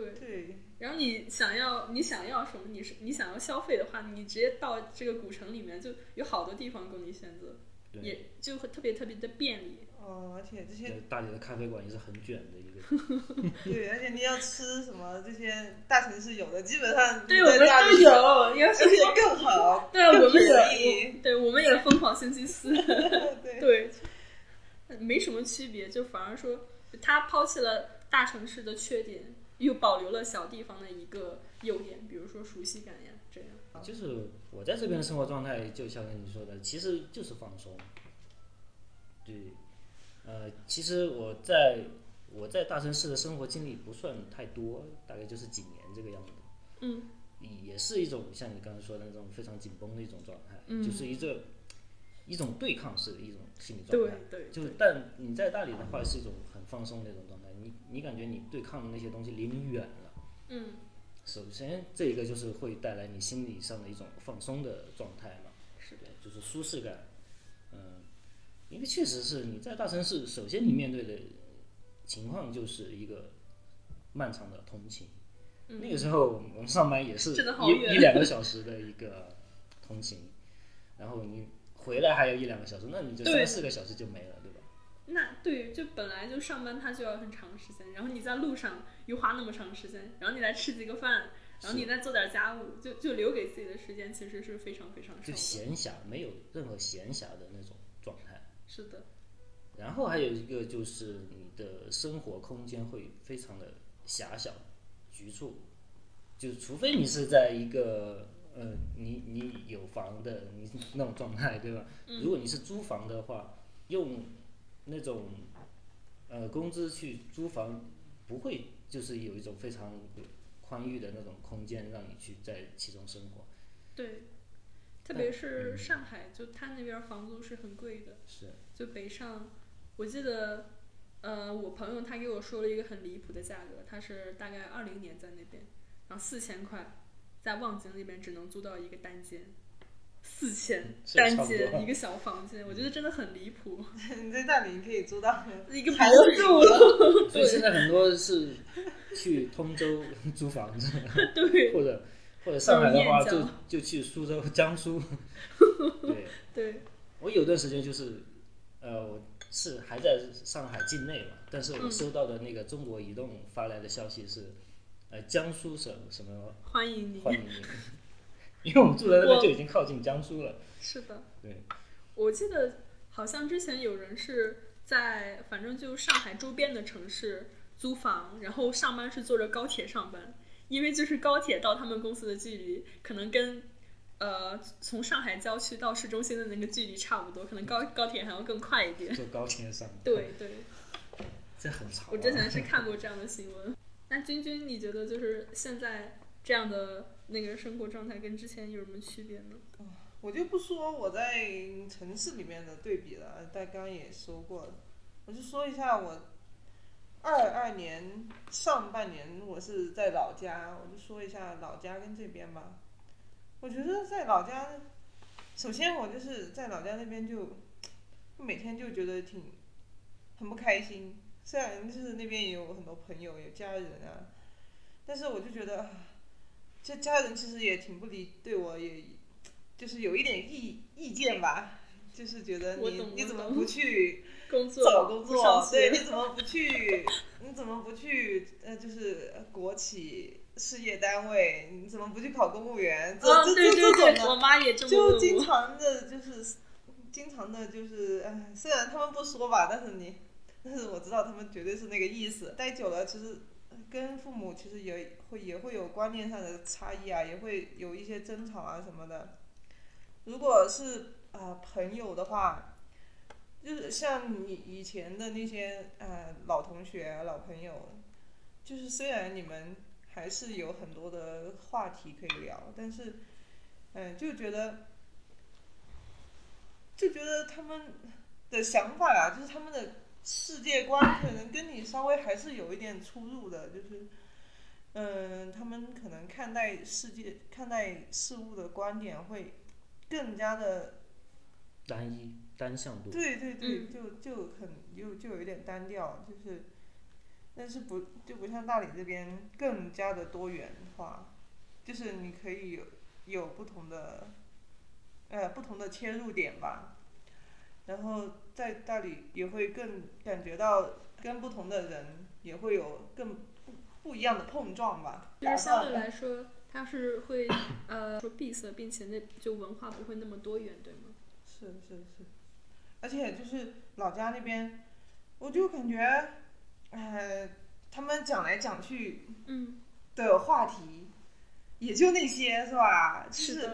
对？对。然后你想要你想要什么，你是你想要消费的话，你直接到这个古城里面就有好多地方供你选择，对也就会特别特别的便利。哦，而且这些大理的咖啡馆也是很卷的一个。对，而且你要吃什么，这些大城市有的，基本上对，我们都有，要而且更好，对，我们更也，对，我们也疯狂星期四，对对，没什么区别，就反而说他抛弃了大城市的缺点，又保留了小地方的一个优点，比如说熟悉感呀，这样。就是我在这边的生活状态，就像你说的，其实就是放松。对，呃，其实我在我在大城市的生活经历不算太多，大概就是几年这个样子。嗯，也是一种像你刚才说的那种非常紧绷的一种状态，嗯就是一个一种对抗式的一种心理状对态。对，就是，但你在大理的话是一种很放松的一种状态，你你感觉你对抗的那些东西离你远了。嗯，首先，这一个就是会带来你心理上的一种放松的状态嘛，是的，就是舒适感。嗯，因为确实是你在大城市，首先你面对的情况就是一个漫长的通勤。那个时候我们上班也是一一两个小时的一个通勤，然后你回来还有一两个小时，那你就三四个小时就没了？那对，就本来就上班，他就要很长时间，然后你在路上又花那么长时间，然后你再吃几个饭，然后你再做点家务，就就留给自己的时间其实是非常非常少就。闲暇，没有任何闲暇的那种状态。是的，然后还有一个就是你的生活空间会非常的狭小、局促，就除非你是在一个呃，你你有房的你那种状态，对吧？如果你是租房的话，用那种呃工资去租房，不会就是有一种非常宽裕的那种空间让你去在其中生活。对，特别是上海，就它那边房租是很贵的。是，就北上，我记得，呃，我朋友他给我说了一个很离谱的价格，他是大概二零年在那边，然后四千块，在望京那边只能租到一个单间，四千单间一个小房间，我觉得真的很离谱，你在大理可以租到一个还别墅了，所以现在很多是 去通州租房子，对或者或者上海的话就就去苏州、江苏。对，对，我有段时间就是，呃，我是还在上海境内嘛，但是我嗯。收到的那个中国移动发来的消息是，呃，江苏省什么欢迎你，欢迎你，因为我们住在那边就已经靠近江苏了。是的，对，我记得好像之前有人是在反正就上海周边的城市租房，然后上班是坐着高铁上班，因为就是高铁到他们公司的距离可能跟呃从上海郊区到市中心的那个距离差不多，可能高高铁还要更快一点。坐高铁上，对对，这很潮、啊。我之前是看过这样的新闻。那君君，你觉得就是现在这样的那个生活状态跟之前有什么区别呢？我就不说我在城市里面的对比了，大刚也说过了，我就说一下我二二年上半年我是在老家，我就说一下老家跟这边吧。我觉得在老家，首先我就是在老家那边就每天就觉得挺很不开心，虽然就是那边也有很多朋友有家人啊，但是我就觉得这家人其实也挺不理对我也。就是有一点意意见吧，就是觉得你你怎么不去工作找工作？对，你怎么不去？你怎么不去？呃，就是国企事业单位，你怎么不去考公务员？这、啊，这这这种的，我妈也这么就。经常的就是经常的就是，哎，虽然他们不说吧，但是你，但是我知道他们绝对是那个意思。待久了，其实跟父母其实也会也会有观念上的差异啊，也会有一些争吵啊什么的。如果是啊、朋友的话，就是像你以前的那些呃老同学、老朋友，就是虽然你们还是有很多的话题可以聊，但是嗯、就觉得就觉得他们的想法啊，就是他们的世界观可能跟你稍微还是有一点出入的，就是。嗯，他们可能看待世界、看待事物的观点会更加的单一单向度。对对对，嗯就就很就就有一点单调，就是，但是不就不像大理这边更加的多元化，就是你可以有有不同的，呃不同的切入点吧，然后在大理也会更感觉到跟不同的人也会有更不不一样的碰撞吧。就是相对来说，它是会呃说闭塞，并且那就文化不会那么多元，对吗？是是是，而且就是老家那边，我就感觉，呃，他们讲来讲去嗯，的话题，也就那些是吧？就是，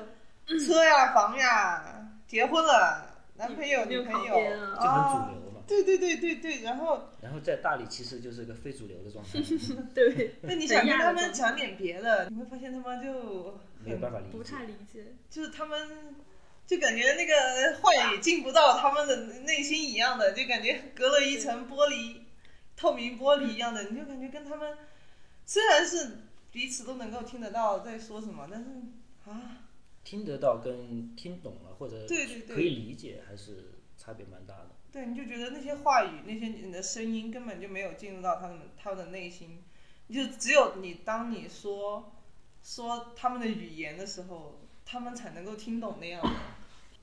车呀、房呀，结婚了，男朋友、女朋友就很主流嘛。对对对对对，然后然后在大理其实就是个非主流的状态，对，那你想跟他们讲点别的，你会发现他们就没有办法理不。太理解。就是他们就感觉那个话也进不到他们的内心一样的，就感觉隔了一层玻璃，透明玻璃一样的，你就感觉跟他们虽然是彼此都能够听得到在说什么，但是啊，听得到跟听懂了或者对对对。可以理解还是差别蛮大的。对，你就觉得那些话语、那些你的声音根本就没有进入到他们他们的内心，你就只有你当你说说他们的语言的时候，他们才能够听懂那样的，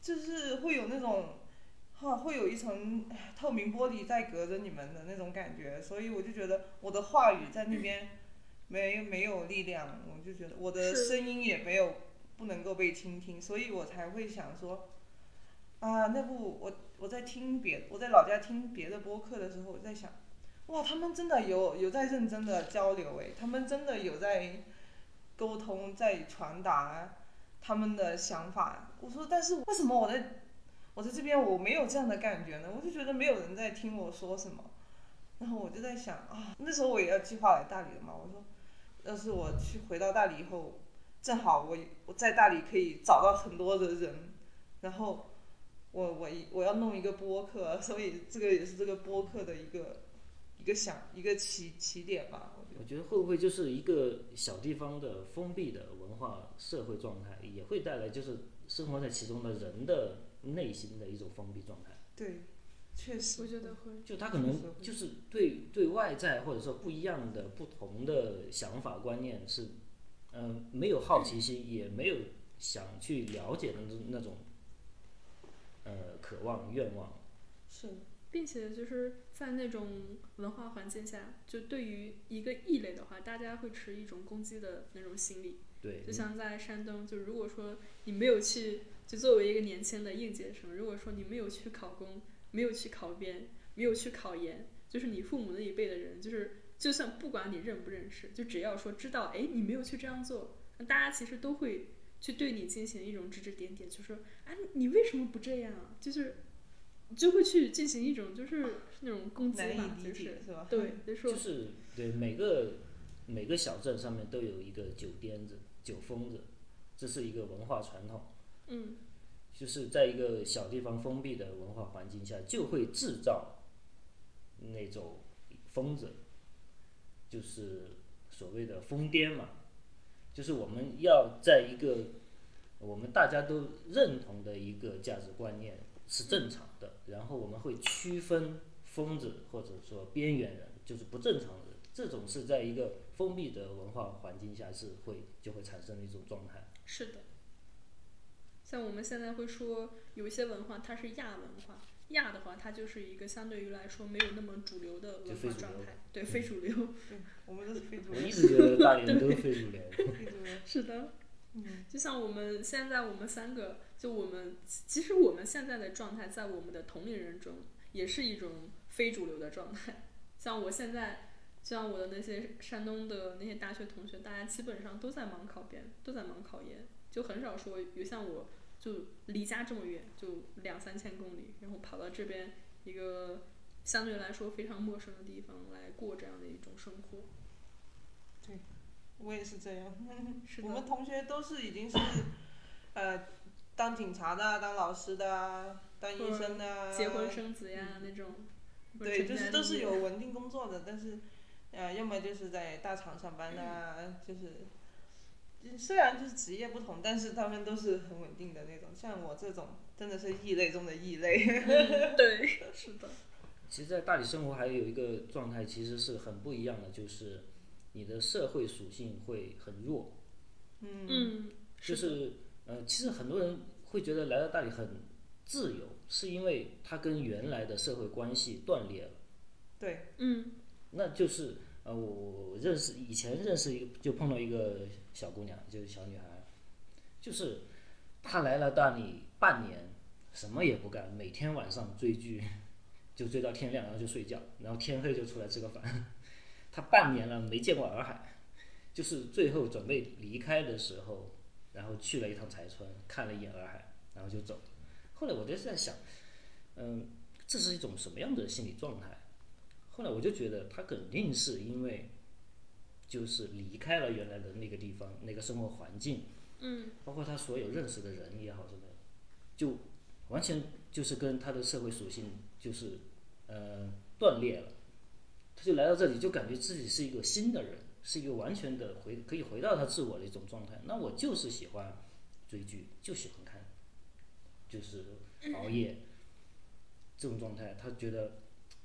就是会有那种哈、会有一层透明玻璃在隔着你们的那种感觉，所以我就觉得我的话语在那边没没有力量，我就觉得我的声音也没有不能够被倾听，所以我才会想说，啊，那不我我在听别我在老家听别的播客的时候，我在想，哇，他们真的有有在认真的交流诶，他们真的有在沟通，在传达他们的想法。我说，但是为什么我在我在这边我没有这样的感觉呢？我就觉得没有人在听我说什么，然后我就在想啊，那时候我也要计划来大理了嘛。我说，要是我去回到大理以后，正好我我在大理可以找到很多的人，然后我我我要弄一个播客，所以这个也是这个播客的一个一个想一个起起点吧。我觉得我觉得会不会就是一个小地方的封闭的文化社会状态，也会带来就是生活在其中的人的内心的一种封闭状态。对，确实我觉得会。就他可能就是对对外在或者说不一样的不同的想法观念是，嗯、没有好奇心，也没有想去了解的那种那种，呃，渴望愿望。是并且就是在那种文化环境下，就对于一个异类的话，大家会持一种攻击的那种心理。对，就像在山东，就如果说你没有去，就作为一个年轻的应届生，如果说你没有去考公，没有去考编，没有去考研，就是你父母那一辈的人，就是就算不管你认不认识，就只要说知道，哎，你没有去这样做，那大家其实都会去对你进行一种指指点点，就说，啊，你为什么不这样啊？就是就会去进行一种就是那种攻击难吧，就是解是吧？对，就说就是对每个每个小镇上面都有一个酒癫子、酒疯子，这是一个文化传统。嗯，就是在一个小地方封闭的文化环境下，就会制造那种疯子，就是所谓的疯癫嘛。就是我们要在一个我们大家都认同的一个价值观念是正常的，然后我们会区分疯子或者说边缘人，就是不正常的人。这种是在一个封闭的文化环境下是会就会产生的一种状态。是的，像我们现在会说有一些文化它是亚文化，亚的话它就是一个相对于来说没有那么主流的文化状态，对非主流。对，我们都是非主我流，一直觉得大连人都是非主流。非主流。是的，嗯，就像我们现在我们三个，就我们其实我们现在的状态，在我们的同龄人中也是一种非主流的状态。像我现在，像我的那些山东的那些大学同学，大家基本上都在忙考编，都在忙考研，就很少说有像我就离家这么远，就两三千公里，然后跑到这边一个相对来说非常陌生的地方来过这样的一种生活。对我也是这样。是 我们，同学都是已经是，呃，当警察的啊、当老师的啊、当医生的啊，结婚生子呀、那种。对，就是都是有稳定工作的，但是，呃，要么就是在大厂上班的啊，就是，就是虽然就是职业不同，但是他们都是很稳定的那种。像我这种真的是异类中的异类。嗯对，是的，其实，在大理生活还有一个状态，其实是很不一样的，就是你的社会属性会很弱。嗯，嗯，就是是呃，其实很多人会觉得来到大理很自由，是因为他跟原来的社会关系断裂了。对，嗯那就是呃，我我认识以前认识一个，就碰到一个小姑娘，就是小女孩，就是她来了大理半年，什么也不干，每天晚上追剧，就追到天亮，然后就睡觉，然后天黑就出来吃个饭。她半年了没见过洱海，就是最后准备离开的时候，然后去了一趟柴村，看了一眼洱海，然后就走。后来我就在想，嗯，这是一种什么样的心理状态？后来我就觉得她肯定是因为，就是离开了原来的那个地方，那个生活环境，嗯包括他所有认识的人也好什么的，就完全就是跟他的社会属性就是呃断裂了。他就来到这里，就感觉自己是一个新的人，是一个完全的回可以回到他自我的一种状态。那我就是喜欢追剧，就喜欢看，就是熬夜 这种状态，他觉得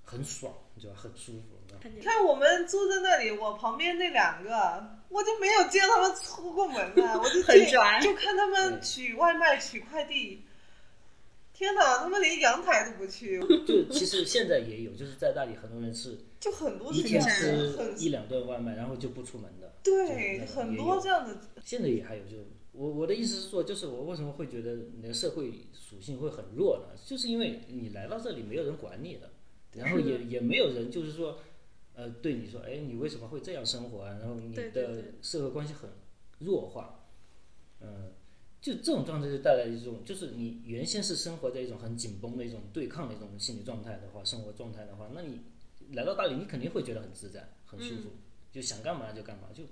很爽，你知道吧，很舒服。你知道吧看见你看我们住在那里，我旁边那两个，我就没有见他们出过门啊，我就见很拽就看他们取外卖、取快递。天哪，他们连阳台都不去，就其实现在也有，就是在那里很多人是就很多一天是这样吃一两顿外卖，然后就不出门的。对，很多这样的，现在也还有，就我我的意思是说，就是我为什么会觉得你的社会属性会很弱呢？就是因为你来到这里没有人管你的，然后也也没有人就是说，呃，对你说，哎，你为什么会这样生活啊？然后你的社会关系很弱化，嗯、就这种状态就带来一种，就是你原先是生活在一种很紧绷的一种对抗的一种心理状态的话，生活状态的话，那你来到大理，你肯定会觉得很自在、很舒服，就想干嘛就干嘛，就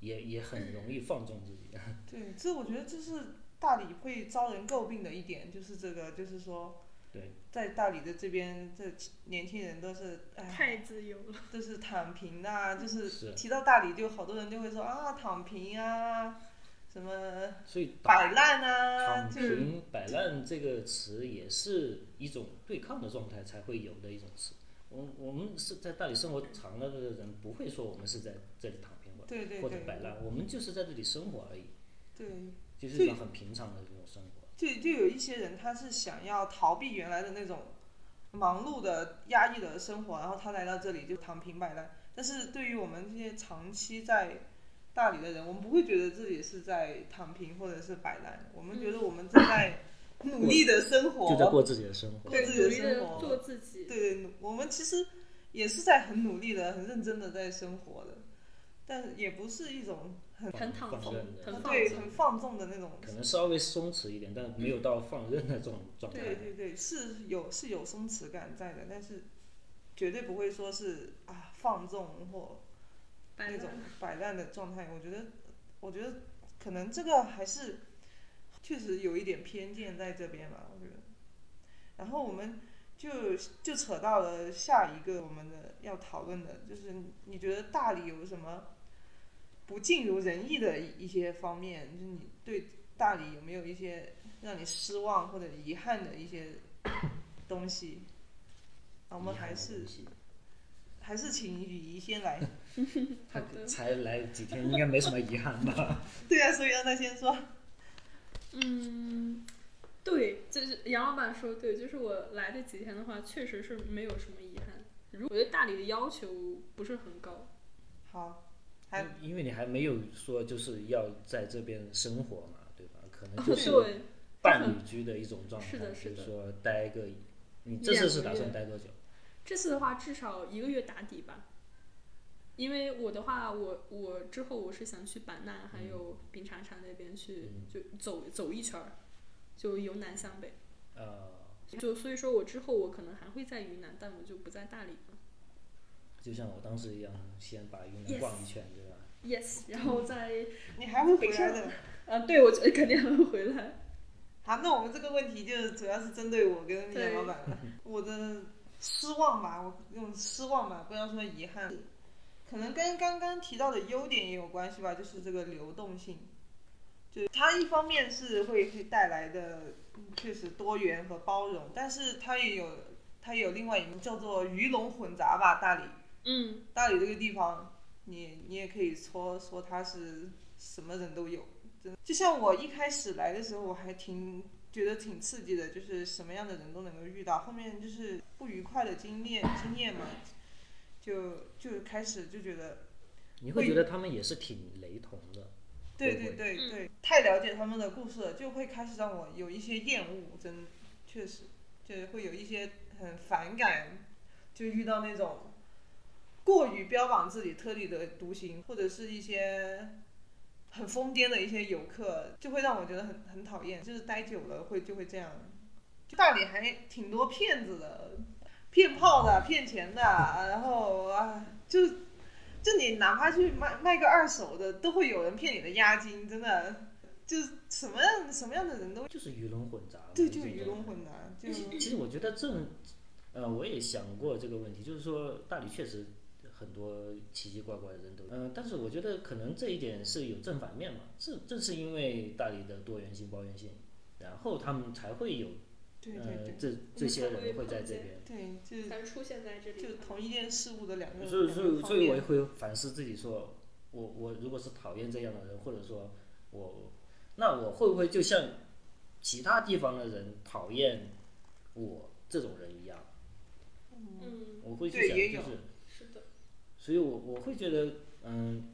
也也很容易放纵自己。对，这我觉得这是大理会遭人诟病的一点，就是这个，就是说，对，在大理的这边，这年轻人都是，哎，太自由了。都是躺平的啊，就是是提到大理，就好多人就会说啊，躺平啊，什么所以摆烂啊，躺平、摆烂这个词也是一种对抗的状态才会有的一种词。我我们是在大理生活长了的人，不会说我们是在这里躺平或对对对或者摆烂，我们就是在这里生活而已，对，就是一种很平常的。就就有一些人他是想要逃避原来的那种忙碌的压抑的生活，然后他来到这里就躺平摆烂。但是对于我们这些长期在大理的人，我们不会觉得自己是在躺平或者是摆烂，我们觉得我们正在 努力的生活，就在过自己的生活。对自己的努力生活的做自己。对对，我们其实也是在很努力的、很认真的在生活的，但也不是一种很很躺平放任的，很放纵对很放纵的那种。可能稍微松弛一点，但没有到放任的这种状态。对对对，是有是有松弛感在的，但是绝对不会说是啊放纵或那种摆烂的状态。我觉得，我觉得可能这个还是确实有一点偏见在这边吧。我觉得，然后我们就就扯到了下一个我们的要讨论的，就是你觉得大理有什么不尽如人意的一些方面？就是你对大理有没有一些让你失望或者遗憾的一些 东西？那，我们还是还是请雨怡先来。他才来几天，应该没什么遗憾吧？对啊，所以让他先说。嗯，对，就是杨老板说对，就是我来这几天的话，确实是没有什么遗憾。如我对大理的要求不是很高，好，还因为你还没有说就是要在这边生活嘛，对吧？可能就是对，半旅居的一种状态，是的是的就是说待个，你这次是打算待多久？这次的话至少一个月打底吧。因为我的话，我我之后我是想去版纳还有丙察察那边去，就走走一圈儿，就由南向北。呃，就所以说我之后我可能还会在云南，但我就不在大理了。就像我当时一样，先把云南逛一圈，对吧？Yes，然后再你还会回来的。啊，对我觉得肯定还会回来。好，那我们这个问题就主要是针对我跟对杨老板了。我的失望吧，我用失望吧，不要说遗憾，可能跟刚刚提到的优点也有关系吧，就是这个流动性。就是它一方面是会会带来的嗯确实多元和包容，但是它也有它也有另外一面叫做鱼龙混杂吧，大理。嗯，大理这个地方，你你也可以说说他是什么人都有。真的就像我一开始来的时候，我还挺觉得挺刺激的，就是什么样的人都能够遇到。后面就是不愉快的经验经验嘛，就就开始就觉得，你会觉得他们也是挺雷同的。对对对对，太了解他们的故事了，就会开始让我有一些厌恶，真确实就是会有一些很反感，就遇到那种过于标榜自己特立的独行，或者是一些很疯癫的一些游客，就会让我觉得很很讨厌，就是待久了会就会这样。就大理还挺多骗子的，骗炮的、骗钱的，然后啊，就就你哪怕去卖卖个二手的，都会有人骗你的押金，真的，就是什么样什么样的人都就是鱼龙混杂。对，就鱼龙混杂，就其实我觉得这，呃，我也想过这个问题，就是说大理确实很多奇奇怪怪的人都，嗯、但是我觉得可能这一点是有正反面嘛，正正是因为大理的多元性、包容性，然后他们才会有，对对呃对，这这些人会在这边，对，就才出现在这里。就同一件事物的两个所以所以所以我也会反思自己说，我我如果是讨厌这样的人，或者说我，那我会不会就像其他地方的人讨厌我这种人一样，嗯，我会去想就是。所以我我会觉得，嗯，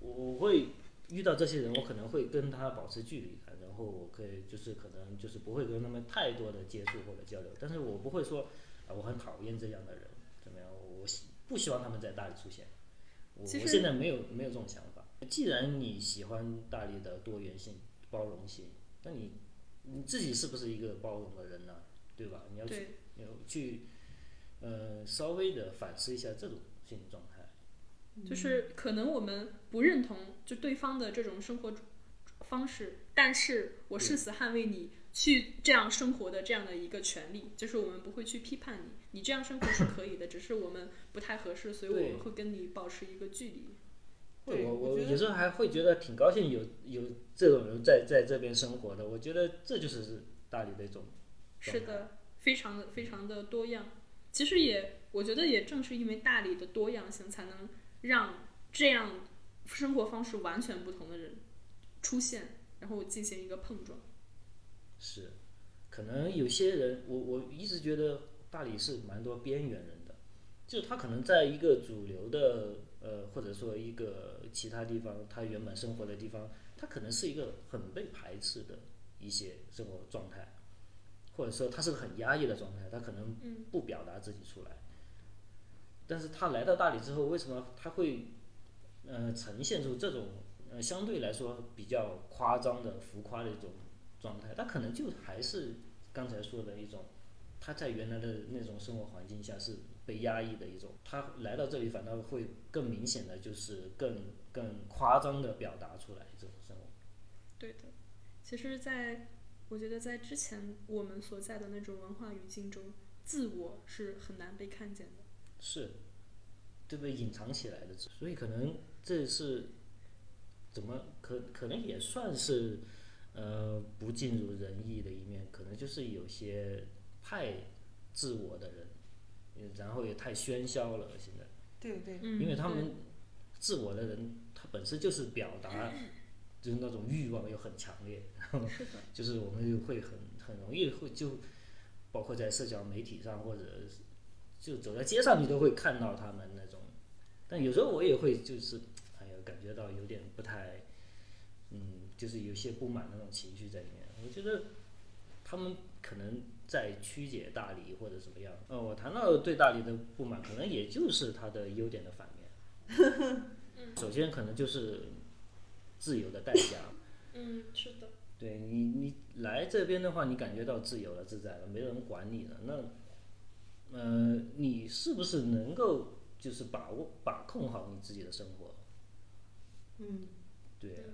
我我会遇到这些人，我可能会跟他保持距离感，然后我可以就是可能就是不会跟他们太多的接触或者交流，但是我不会说啊、我很讨厌这样的人，怎么样？我希不希望他们在大理出现。我我现在没有没有这种想法。既然你喜欢大理的多元性、包容性，那你你自己是不是一个包容的人呢？对吧？你要去你，要去呃稍微的反思一下这种心理状态。就是可能我们不认同就对方的这种生活方式，但是我誓死捍卫你去这样生活的这样的一个权利，就是我们不会去批判你，你这样生活是可以的，只是我们不太合适，所以我们会跟你保持一个距离。对我我有时候还会觉得挺高兴有有这种人在在这边生活的，我觉得这就是大理的一种是的，非常的非常的多样。其实也，我觉得也正是因为大理的多样性，才能让这样生活方式完全不同的人出现，然后进行一个碰撞。是，可能有些人，我我一直觉得大理是蛮多边缘人的，就是他可能在一个主流的呃，或者说一个其他地方，他原本生活的地方，他可能是一个很被排斥的一些生活状态，或者说他是个很压抑的状态，他可能不表达自己出来。但是他来到大理之后，为什么他会呃呈现出这种呃相对来说比较夸张的浮夸的一种状态？他可能就还是刚才说的一种，他在原来的那种生活环境下是被压抑的一种，他来到这里反倒会更明显的就是更更夸张的表达出来这种生活。对的，其实在，我觉得在之前我们所在的那种文化语境中，自我是很难被看见的。是，对被隐藏起来的，所以可能这是怎么可可能也算是呃不尽如人意的一面，可能就是有些太自我的人，嗯然后也太喧嚣了。现在，对对，嗯，因为他们自我的人，他本身就是表达，就是那种欲望又很强烈，然后，就是我们就会很很容易会就，包括在社交媒体上或者是就走在街上，你都会看到他们那种。但有时候我也会就是，哎呀，感觉到有点不太，嗯，就是有些不满那种情绪在里面。我觉得他们可能在曲解大理或者怎么样。呃，我谈到对大理的不满，可能也就是它的优点的反面。首先可能就是自由的代价。嗯，是的，对你，你来这边的话，你感觉到自由了、自在了，没人管你了。那，呃，你是不是能够就是把握、把控好你自己的生活？嗯，对，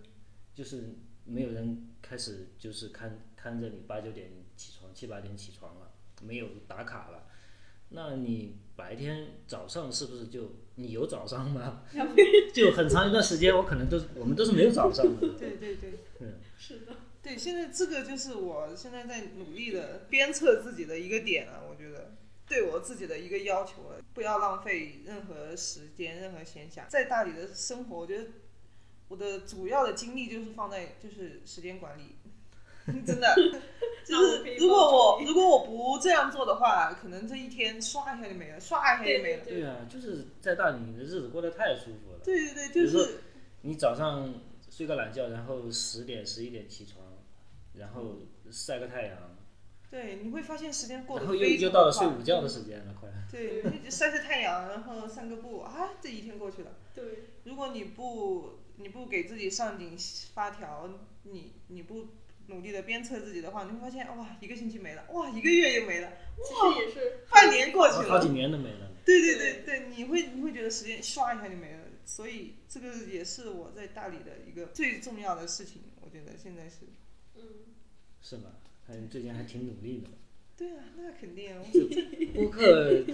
就是没有人开始就是看看着你八九点起床、七八点起床了，没有打卡了。那你白天早上是不是就你有早上吗？就很长一段时间，我可能都是我们都是没有早上的。对对对。嗯是的，对，现在这个就是我现在在努力的鞭策自己的一个点啊，我觉得对我自己的一个要求了，不要浪费任何时间、任何闲暇。在大理的生活，我觉得我的主要的精力就是放在就是时间管理，真的，就是如果我如果我不这样做的话，可能这一天刷一下就没了，刷一下就没了。对对啊，就是在大理你的日子过得太舒服了。对对对，就是你早上睡个懒觉，然后十点十一点起床，然后晒个太阳，对，你会发现时间过得然后又非常又到了快睡午觉的时间了，快。对，你就晒晒太阳，然后散个步啊，这一天过去了。对，如果你不你不给自己上紧发条，你你不努力的鞭策自己的话，你会发现哇，一个星期没了，哇，一个月又没了，其实也是半年过去了好几。年都没了。对对对对，你会你会觉得时间唰一下就没了，所以这个也是我在大理的一个最重要的事情，我觉得现在是。嗯，是吗？还最近还挺努力的。对啊，那肯定啊，播客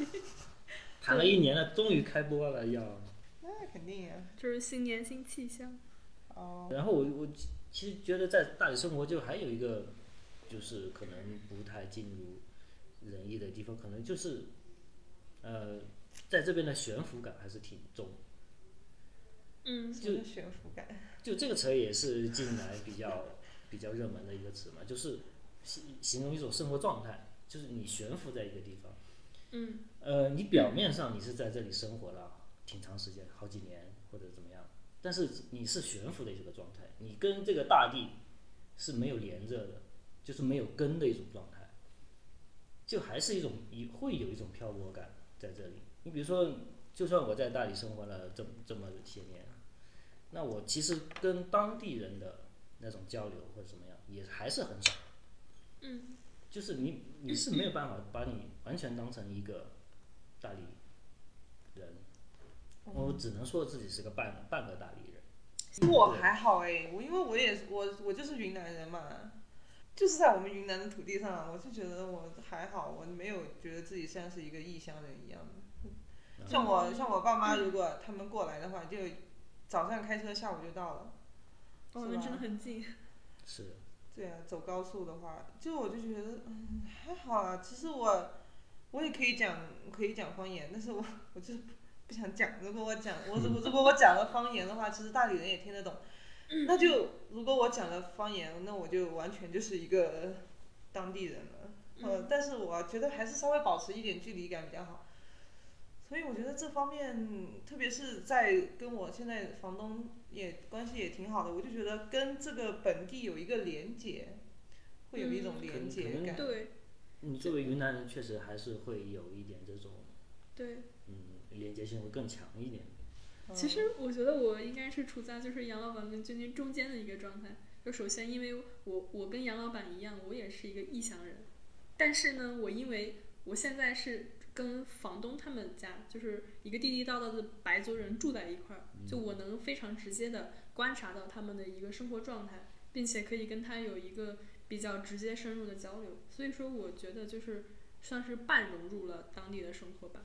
谈了一年了，终于开播了，要。那肯定啊。就是新年新气象。哦，然后我我其实觉得在大理生活就还有一个，就是可能不太尽如人意的地方，可能就是，呃，在这边的悬浮感还是挺重。嗯，什么是悬浮感？就这个词也是近来比较比较热门的一个词嘛，就是形形容一种生活状态，就是你悬浮在一个地方。嗯呃，你表面上你是在这里生活了挺长时间，好几年或者怎么样，但是你是悬浮的一个状态，你跟这个大地是没有连着的，就是没有根的一种状态，就还是一种一会有一种漂泊感在这里。你比如说，就算我在大理生活了这么这么些年，那我其实跟当地人的那种交流或者怎么样，也还是很少。嗯就是你你是没有办法把你完全当成一个大理人，我只能说自己是个半半个大理人。我还好哎，我因为我也我我就是云南人嘛，就是在我们云南的土地上，我就觉得我还好，我没有觉得自己像是一个异乡人一样的。像我像我爸妈，如果他们过来的话，就早上开车，下午就到了。哦，是吧那真的很近。是，对啊，走高速的话，就我就觉得嗯还好啊。其实我我也可以讲可以讲方言，但是我我就是不不想讲。如果我讲我如果如果我讲了方言的话，其实大理人也听得懂。那就如果我讲了方言，那我就完全就是一个当地人了。呃，但是我觉得还是稍微保持一点距离感比较好。所以我觉得这方面，特别是在跟我现在房东也关系也挺好的，我就觉得跟这个本地有一个连接，会有一种嗯连接感。对你作为云南人，确实还是会有一点这种对，嗯连接性会更强一点。嗯其实我觉得我应该是处在就是杨老板跟君君中间的一个状态。就首先，因为我我跟杨老板一样，我也是一个异乡人，但是呢，我因为我现在是跟房东他们家就是一个地地道道的白族人住在一块儿，就我能非常直接的观察到他们的一个生活状态，并且可以跟他有一个比较直接深入的交流。所以说，我觉得就是算是半融入了当地的生活吧。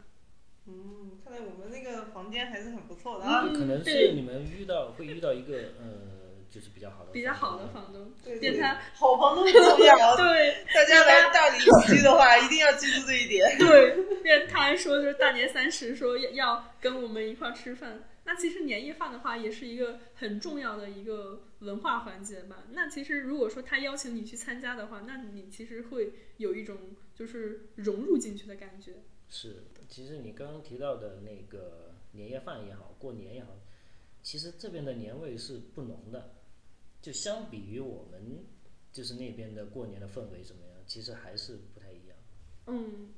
嗯，看来我们那个房间还是很不错的啊。嗯可能是对你们遇到会遇到一个呃，就是比较好的比较好的房房东，对对，变他好房东很重要啊。对大家来大理旅居的话，一定要记住这一点。对，变他还说就是大年三十说要要跟我们一块儿吃饭。那其实年夜饭的话，也是一个很重要的一个文化环节吧。那其实如果说他邀请你去参加的话，那你其实会有一种就是融入进去的感觉。是，其实你刚刚提到的那个年夜饭也好，过年也好，其实这边的年味是不浓的，就相比于我们就是那边的过年的氛围怎么样，其实还是不太一样。嗯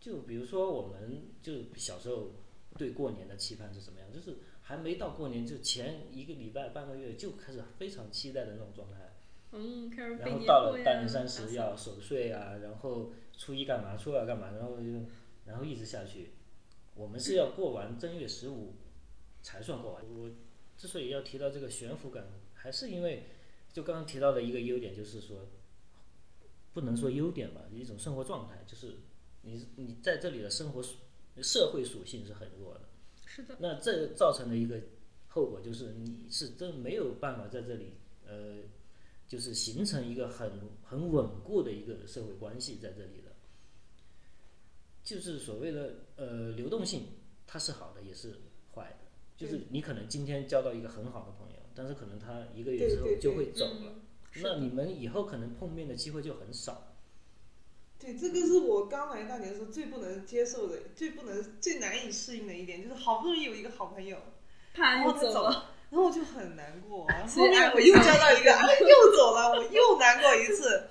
就比如说我们就小时候对过年的期盼是怎么样，就是还没到过年就前一个礼拜半个月就开始非常期待的那种状态。嗯，开始然后到了大年三十要守岁啊，然后初一干嘛，初二干嘛，然后就然后一直下去。我们是要过完正月十五才算过完。我之所以要提到这个悬浮感，还是因为就刚刚提到的一个优点，就是说不能说优点吧，一种生活状态，就是你你在这里的生活属社会属性是很弱的。是的，那这造成的一个后果就是你是真没有办法在这里呃，就是形成一个很很稳固的一个社会关系在这里的，就是所谓的呃流动性，它是好的也是坏的，就是你可能今天交到一个很好的朋友，但是可能他一个月之后就会走了，那你们以后可能碰面的机会就很少。对，这个是我刚来大连的时候最不能接受的、最不能、最难以适应的一点，就是好不容易有一个好朋友，他又然后他走了，然后我就很难过。后面我又交到一个，哎，又走了，我又难过一次。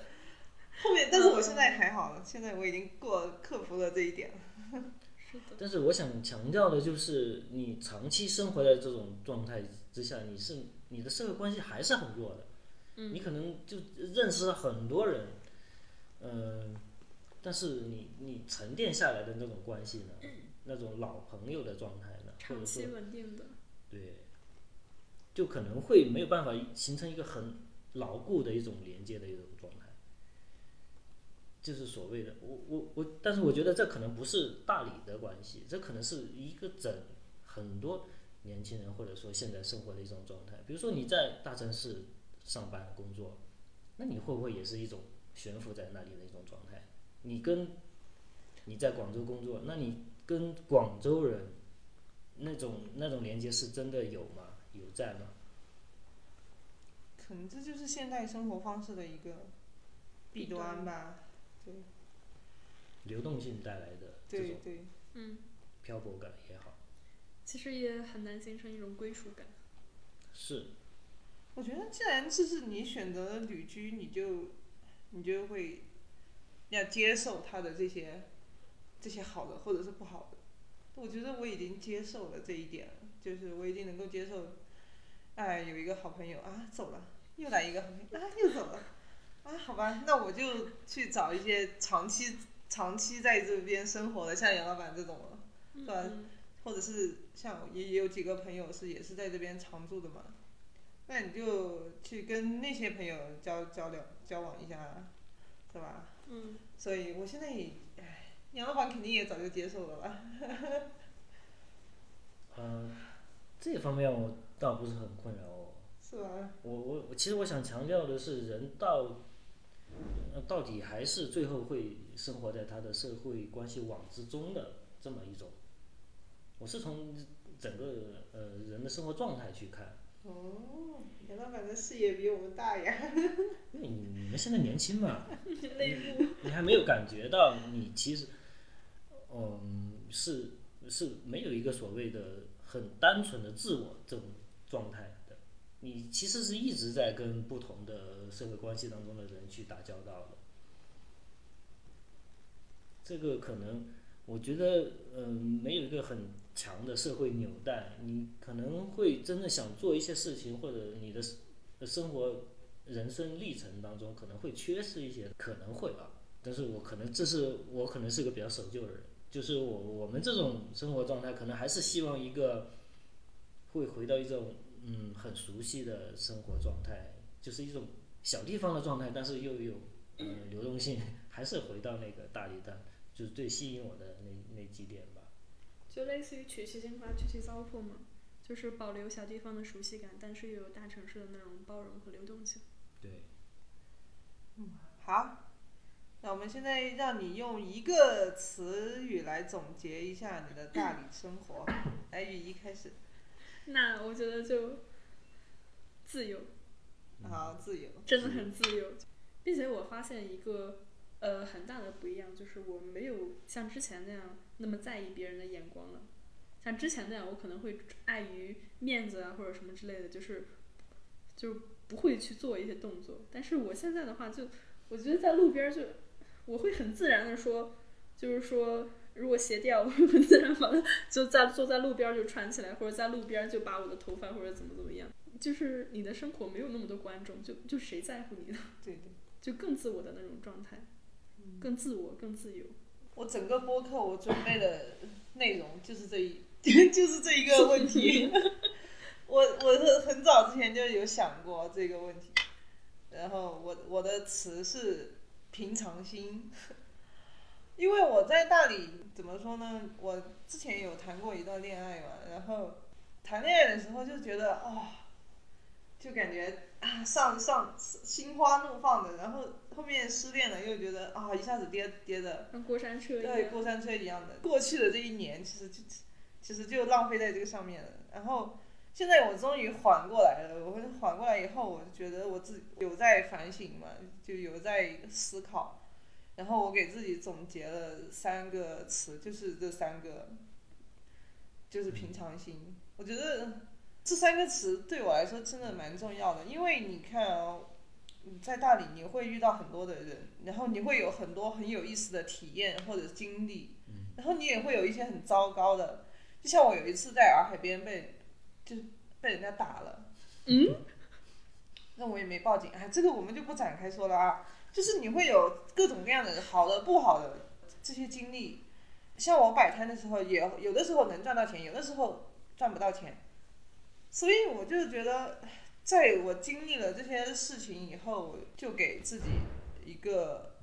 后面，但是我现在还好了，现在我已经过克服了这一点了。是的，但是我想强调的就是，你长期生活在这种状态之下，你是你的社会关系还是很弱的。嗯你可能就认识了很多人，嗯、但是你你沉淀下来的那种关系呢，那种老朋友的状态呢，或长期稳定的，对，就可能会没有办法形成一个很牢固的一种连接的一种状态。就是所谓的我我我，但是我觉得这可能不是大理的关系，这可能是一个整很多年轻人或者说现在生活的一种状态。比如说你在大城市上班工作，那你会不会也是一种悬浮在那里的一种状态？你跟你在广州工作，那你跟广州人那种那种连接是真的有吗？有在吗？可能这就是现代生活方式的一个弊端吧。对，流动性带来的这种对对，嗯，漂泊感也好，其实也很难形成一种归属感。是我觉得既然这是你选择的旅居，你就你就会要接受他的这些这些好的或者是不好的。我觉得我已经接受了这一点了，就是我已经能够接受，哎，有一个好朋友啊走了，又来一个好朋友啊又走了，啊好吧，那我就去找一些长期长期在这边生活的，像杨老板这种了。是吧嗯或者是像也也有几个朋友是也是在这边常住的嘛，那你就去跟那些朋友交交流交往一下，是吧？嗯，所以我现在也，哎，杨老板肯定也早就接受了吧？嗯、这方面我倒不是很困扰我。是吧？我我我其实我想强调的是，人到呃到底还是最后会生活在他的社会关系网之中的这么一种。我是从整个呃人的生活状态去看，哦，杨老板的视野比我们大呀。因为你你们现在年轻嘛，内部你还没有感觉到你其实，嗯，是是没有一个所谓的很单纯的自我这种状态的，你其实是一直在跟不同的社会关系当中的人去打交道的。这个可能，我觉得，嗯，没有一个很强的社会纽带，你可能会真的想做一些事情，或者你的生活人生历程当中可能会缺失一些，可能会啊。但是我可能这是我可能是个比较守旧的人，就是我我们这种生活状态，可能还是希望一个会回到一种嗯很熟悉的生活状态，就是一种小地方的状态，但是又有嗯流动性，还是回到那个大理蛋，就是最吸引我的那那几点吧。就类似于取其精华，去其糟粕嘛，就是保留小地方的熟悉感，但是又有大城市的那种包容和流动性。对，好，那我们现在让你用一个词语来总结一下你的大理生活。来，雨一开始。那我觉得就自由，好，自由。真的很自由，并且我发现一个呃很大的不一样，就是我没有像之前那样那么在意别人的眼光了。像之前那样，我可能会碍于面子啊或者什么之类的，就是就不会去做一些动作。但是我现在的话就，我觉得在路边就我会很自然的说，就是说如果鞋掉，我会很自然把它就在坐在路边就穿起来，或者在路边就把我的头发或者怎么怎么样。就是你的生活没有那么多观众，就就谁在乎你呢？对对。就更自我的那种状态，更自我，更自由。我整个播客我准备的内容就是这一，就是这一个问题。我我是很早之前就有想过这个问题，然后我我的词是平常心，因为我在大理怎么说呢？我之前有谈过一段恋爱嘛，然后谈恋爱的时候就觉得啊、就感觉啊上上心花怒放的，然后后面失恋了又觉得啊一下子跌跌的。像过山车一样。对过山车一样的。过去的这一年，其实就其实就浪费在这个上面了。然后现在我终于缓过来了，我缓过来以后，我就觉得我自己有在反省嘛，就有在思考。然后我给自己总结了三个词，就是这三个，就是平常心。我觉得这三个词对我来说真的蛮重要的，因为你看啊、你在大理你会遇到很多的人，然后你会有很多很有意思的体验或者经历，然后你也会有一些很糟糕的，就像我有一次在洱海边被就是被人家打了，嗯，那我也没报警，哎，这个我们就不展开说了啊，就是你会有各种各样的好的不好的这些经历，像我摆摊的时候也有的时候能赚到钱，有的时候赚不到钱，所以我就觉得。在我经历了这些事情以后，我就给自己一个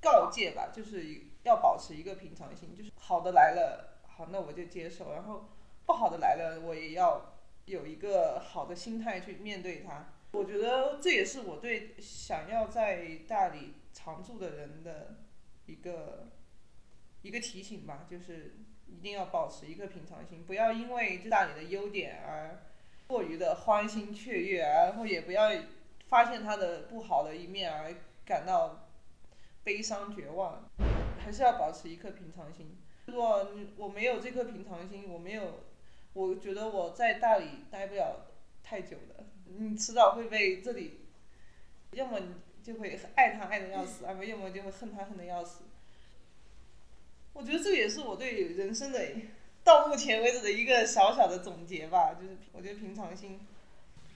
告诫吧，就是要保持一个平常心，就是好的来了，好，那我就接受；然后不好的来了，我也要有一个好的心态去面对它。我觉得这也是我对想要在大理常住的人的一个一个提醒吧，就是一定要保持一个平常心，不要因为这大理的优点而。过于的欢欣雀跃，然后也不要发现他的不好的一面而感到悲伤绝望。还是要保持一颗平常心。如果我没有这颗平常心，我没有，我觉得我在大理待不了太久的，你迟早会被这里，要么你就会爱他爱的要死，要么要么就会恨他恨的要死。我觉得这也是我对人生的到目前为止的一个小小的总结吧，就是我觉得平常心。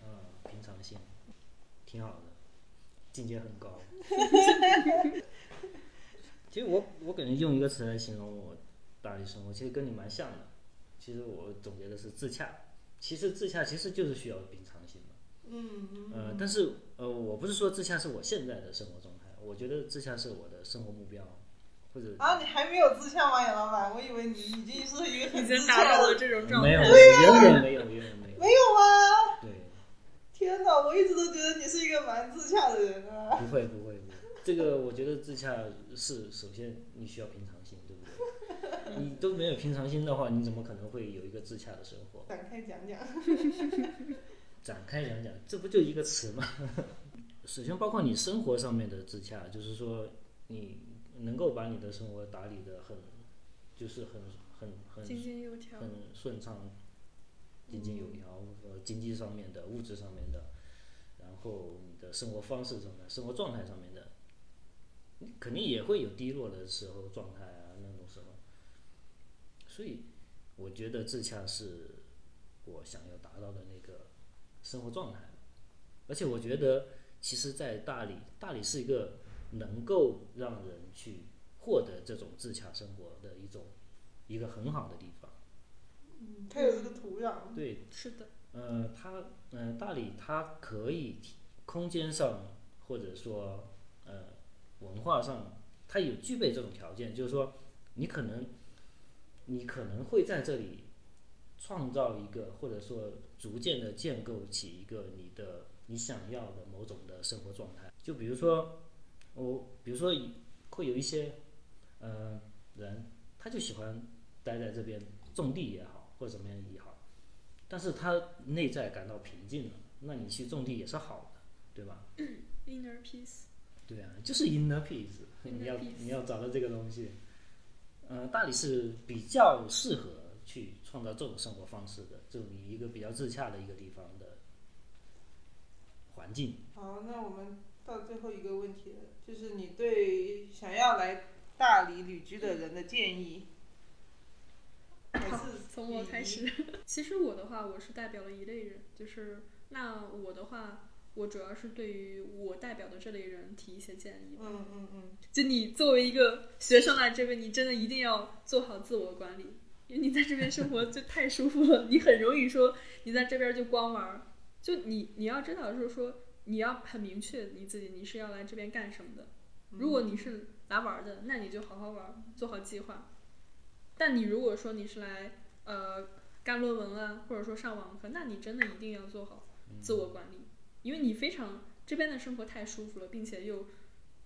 嗯，平常心，挺好的，境界很高。其实我我感觉用一个词来形容我大学生活，其实跟你蛮像的。其实我总结的是自洽。其实自洽其实就是需要平常心嘛。嗯嗯。呃，但是呃，我不是说自洽是我现在的生活状态，我觉得自洽是我的生活目标，或者啊，你还没有自洽吗，杨老板？我以为你已经是一个很自洽的达到了这种状态。没有，远远没有，远远没有。没有吗？对，天哪，我一直都觉得你是一个蛮自洽的人啊。不会不会不会，这个我觉得自洽是首先你需要平常心，对不对？你都没有平常心的话，你怎么可能会有一个自洽的生活？展开讲讲。展开讲讲，这不就一个词吗？首先包括你生活上面的自洽，就是说你能够把你的生活打理的很，就是很很很井井有条。很顺畅、井井有条，呃，经济上面的、物质上面的，然后你的生活方式上面、生活状态上面的，你肯定也会有低落的时候、状态啊那种什么。所以，我觉得自洽是我想要达到的那个生活状态，而且我觉得，其实，在大理，大理是一个能够让人去获得这种自洽生活的一种一个很好的地方。嗯，它有这个土壤。对，是的，呃，它，呃，大理它可以空间上或者说呃文化上，它有具备这种条件，就是说你可能你可能会在这里创造一个，或者说逐渐的建构起一个你的你想要的某种的生活状态。就比如说我，比如说会有一些呃人，他就喜欢待在这边种地也好。或者怎么样也好，但是他内在感到平静了，那你去种地也是好的，对吧？inner peace。对啊，就是 inner peace，你要 peace 你要找到这个东西。呃，大理是比较适合去创造这种生活方式的，这种一个比较自洽的一个地方的环境。好，那我们到最后一个问题了，就是你对想要来大理旅居的人的建议，还好是，从我开始。其实我的话，我是代表了一类人，就是那我的话，我主要是对于我代表的这类人提一些建议。嗯嗯嗯，就你作为一个学生来这边，你真的一定要做好自我管理，因为你在这边生活就太舒服了，你很容易说你在这边就光玩儿。就你你要知道，就是说你要很明确你自己你是要来这边干什么的。如果你是来玩儿的，那你就好好玩儿，做好计划。但你如果说你是来呃干论文啊，或者说上网课，那你真的一定要做好自我管理，因为你非常这边的生活太舒服了，并且又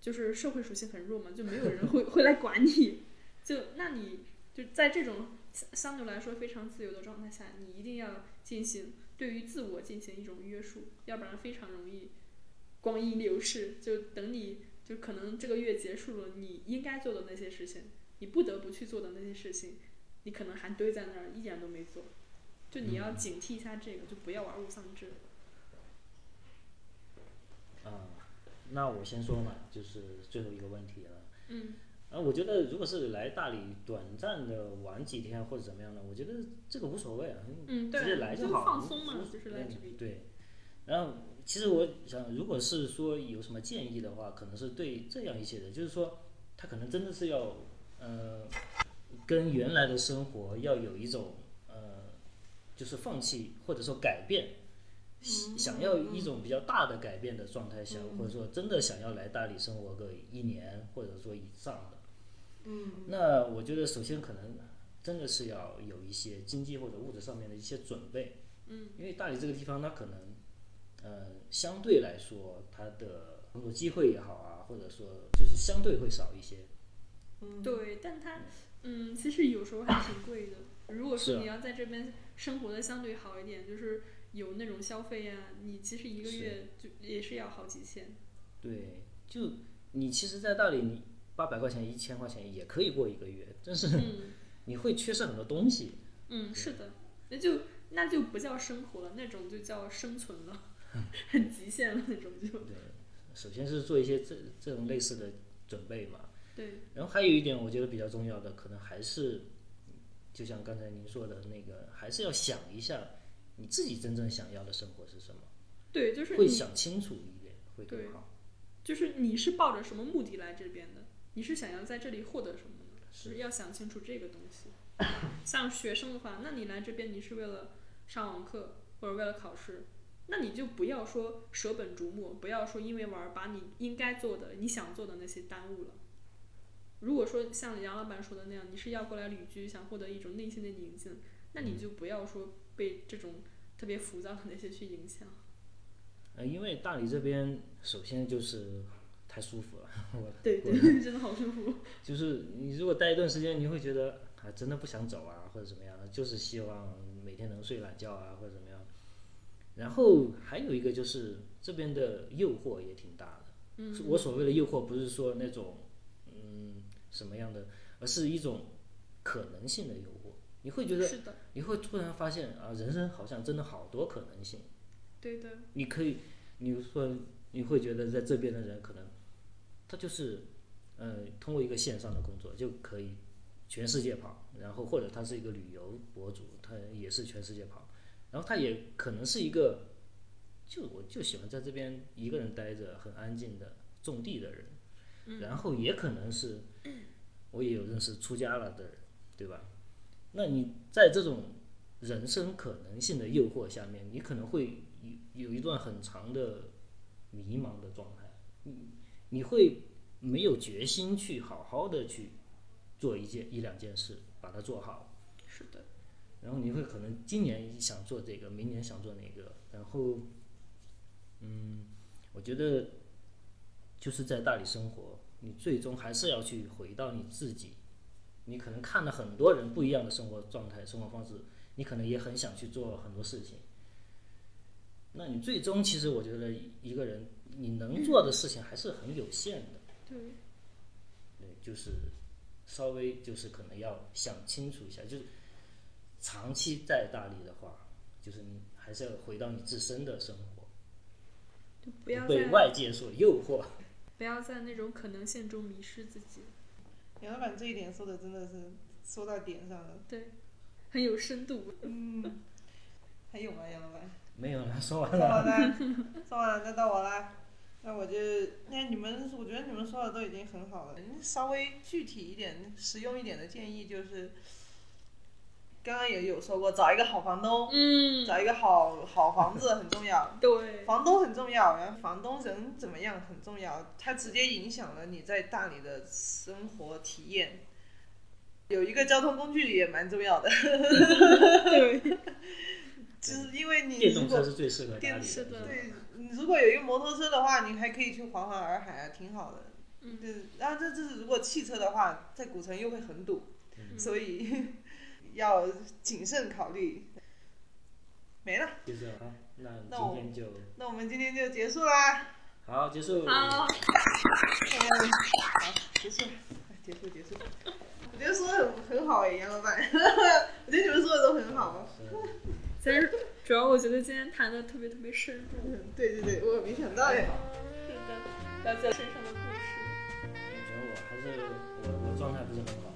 就是社会属性很弱嘛，就没有人会 会来管你。就那你就在这种相相对来说非常自由的状态下，你一定要进行对于自我进行一种约束，要不然非常容易光阴流逝。就等你就可能这个月结束了，你应该做的那些事情，你不得不去做的那些事情，你可能还堆在那儿一点都没做。就你要警惕一下这个，就不要玩物丧志。啊、那我先说嘛，就是最后一个问题了。嗯啊，我觉得如果是来大理短暂的玩几天或者怎么样的，我觉得这个无所谓啊，嗯，直接来，就好。放松嘛，就是来这里。对，然后其实我想，如果是说有什么建议的话，可能是对这样一些人，就是说他可能真的是要呃跟原来的生活要有一种呃就是放弃或者说改变。嗯想要一种比较大的改变的状态下，嗯或者说真的想要来大理生活个一年或者说以上的，嗯。那我觉得首先可能真的是要有一些经济或者物质上面的一些准备，嗯，因为大理这个地方它可能，呃，相对来说它的工作机会也好啊，或者说就是相对会少一些，嗯，对，但它嗯，其实有时候还挺贵的。如果说你要在这边生活的相对好一点，就是有那种消费呀、你其实一个月就也是要好几千。对，就你其实，在大理你八百块钱、一千块钱也可以过一个月，但是嗯 你会缺失很多东西。嗯，是的，那就那就不叫生活了，那种就叫生存了，很极限了那种就。对，首先是做一些这这种类似的准备嘛。对，然后还有一点，我觉得比较重要的，可能还是，就像刚才您说的那个，还是要想一下你自己真正想要的生活是什么，对，就是会想清楚一点会更好。就是你是抱着什么目的来这边的？你是想要在这里获得什么呢？是是要想清楚这个东西。像学生的话，那你来这边你是为了上网课或者为了考试，那你就不要说舍本逐末，不要说因为玩儿把你应该做的、你想做的那些耽误了。如果说像杨老板说的那样，你是要过来旅居，想获得一种内心的宁静，那你就不要说被这种特别浮躁的那些去影响。呃，因为大理这边首先就是太舒服了，我对我对，真的好舒服。就是你如果待一段时间，你会觉得啊，真的不想走啊，或者怎么样，就是希望每天能睡懒觉啊，或者怎么样。然后还有一个就是这边的诱惑也挺大的。嗯，我所谓的诱惑，不是说那种嗯什么样的，而是一种可能性的诱惑。你会觉得，是的，你会突然发现啊，人生好像真的好多可能性。对的，你可以，你说你会觉得在这边的人可能，他就是，呃，通过一个线上的工作就可以全世界跑，然后或者他是一个旅游博主，他也是全世界跑，然后他也可能是一个，就我就喜欢在这边一个人待着，很安静的种地的人，然后也可能是，我也有认识出家了的人，对吧？那你在这种人生可能性的诱惑下面，你可能会有有一段很长的迷茫的状态，你你会没有决心去好好的去做一件一两件事，把它做好，是的，然后你会可能今年想做这个，明年想做那个，然后，嗯，我觉得就是在大理生活，你最终还是要去回到你自己。你可能看了很多人不一样的生活状态、生活方式，你可能也很想去做很多事情。那你最终其实我觉得一个人你能做的事情还是很有限的。对，对，就是稍微就是可能要想清楚一下，就是长期在大理的话，就是你还是要回到你自身的生活，就不要被外界所诱惑。不要在那种可能性中迷失自己。杨老板这一点说的真的是说到点上了。对，很有深度。嗯，还有吗，杨老板？没有了，说完说完了。了，说完了，那到我啦。那我就，那你们，我觉得你们说的都已经很好了。嗯稍微具体一点、实用一点的建议就是，刚刚也有说过，找一个好房东，嗯，找一个好好房子很重要。对，房东很重要，然后房东人怎么样很重要，它直接影响了你在大理的生活体验。有一个交通工具也蛮重要的，对，就是因为你电如果动车是最适合大理的。对，你如果有一个摩托车的话，你还可以去环环洱海啊，挺好的。嗯对，然后这这是如果汽车的话，在古城又会很堵，嗯所以 要谨慎考虑。没了，就这样啊，那那我今天就那我们今天就结束啦。好结束。好，嗯，好，结束，哎结束结束。我觉得说的很很好哎，杨老板，我觉得你们说的都很好。但是主要我觉得今天谈的特别特别深入，对对对，我没想到呀，真的了解身上的故事。我觉得我还是我我状态不是很好。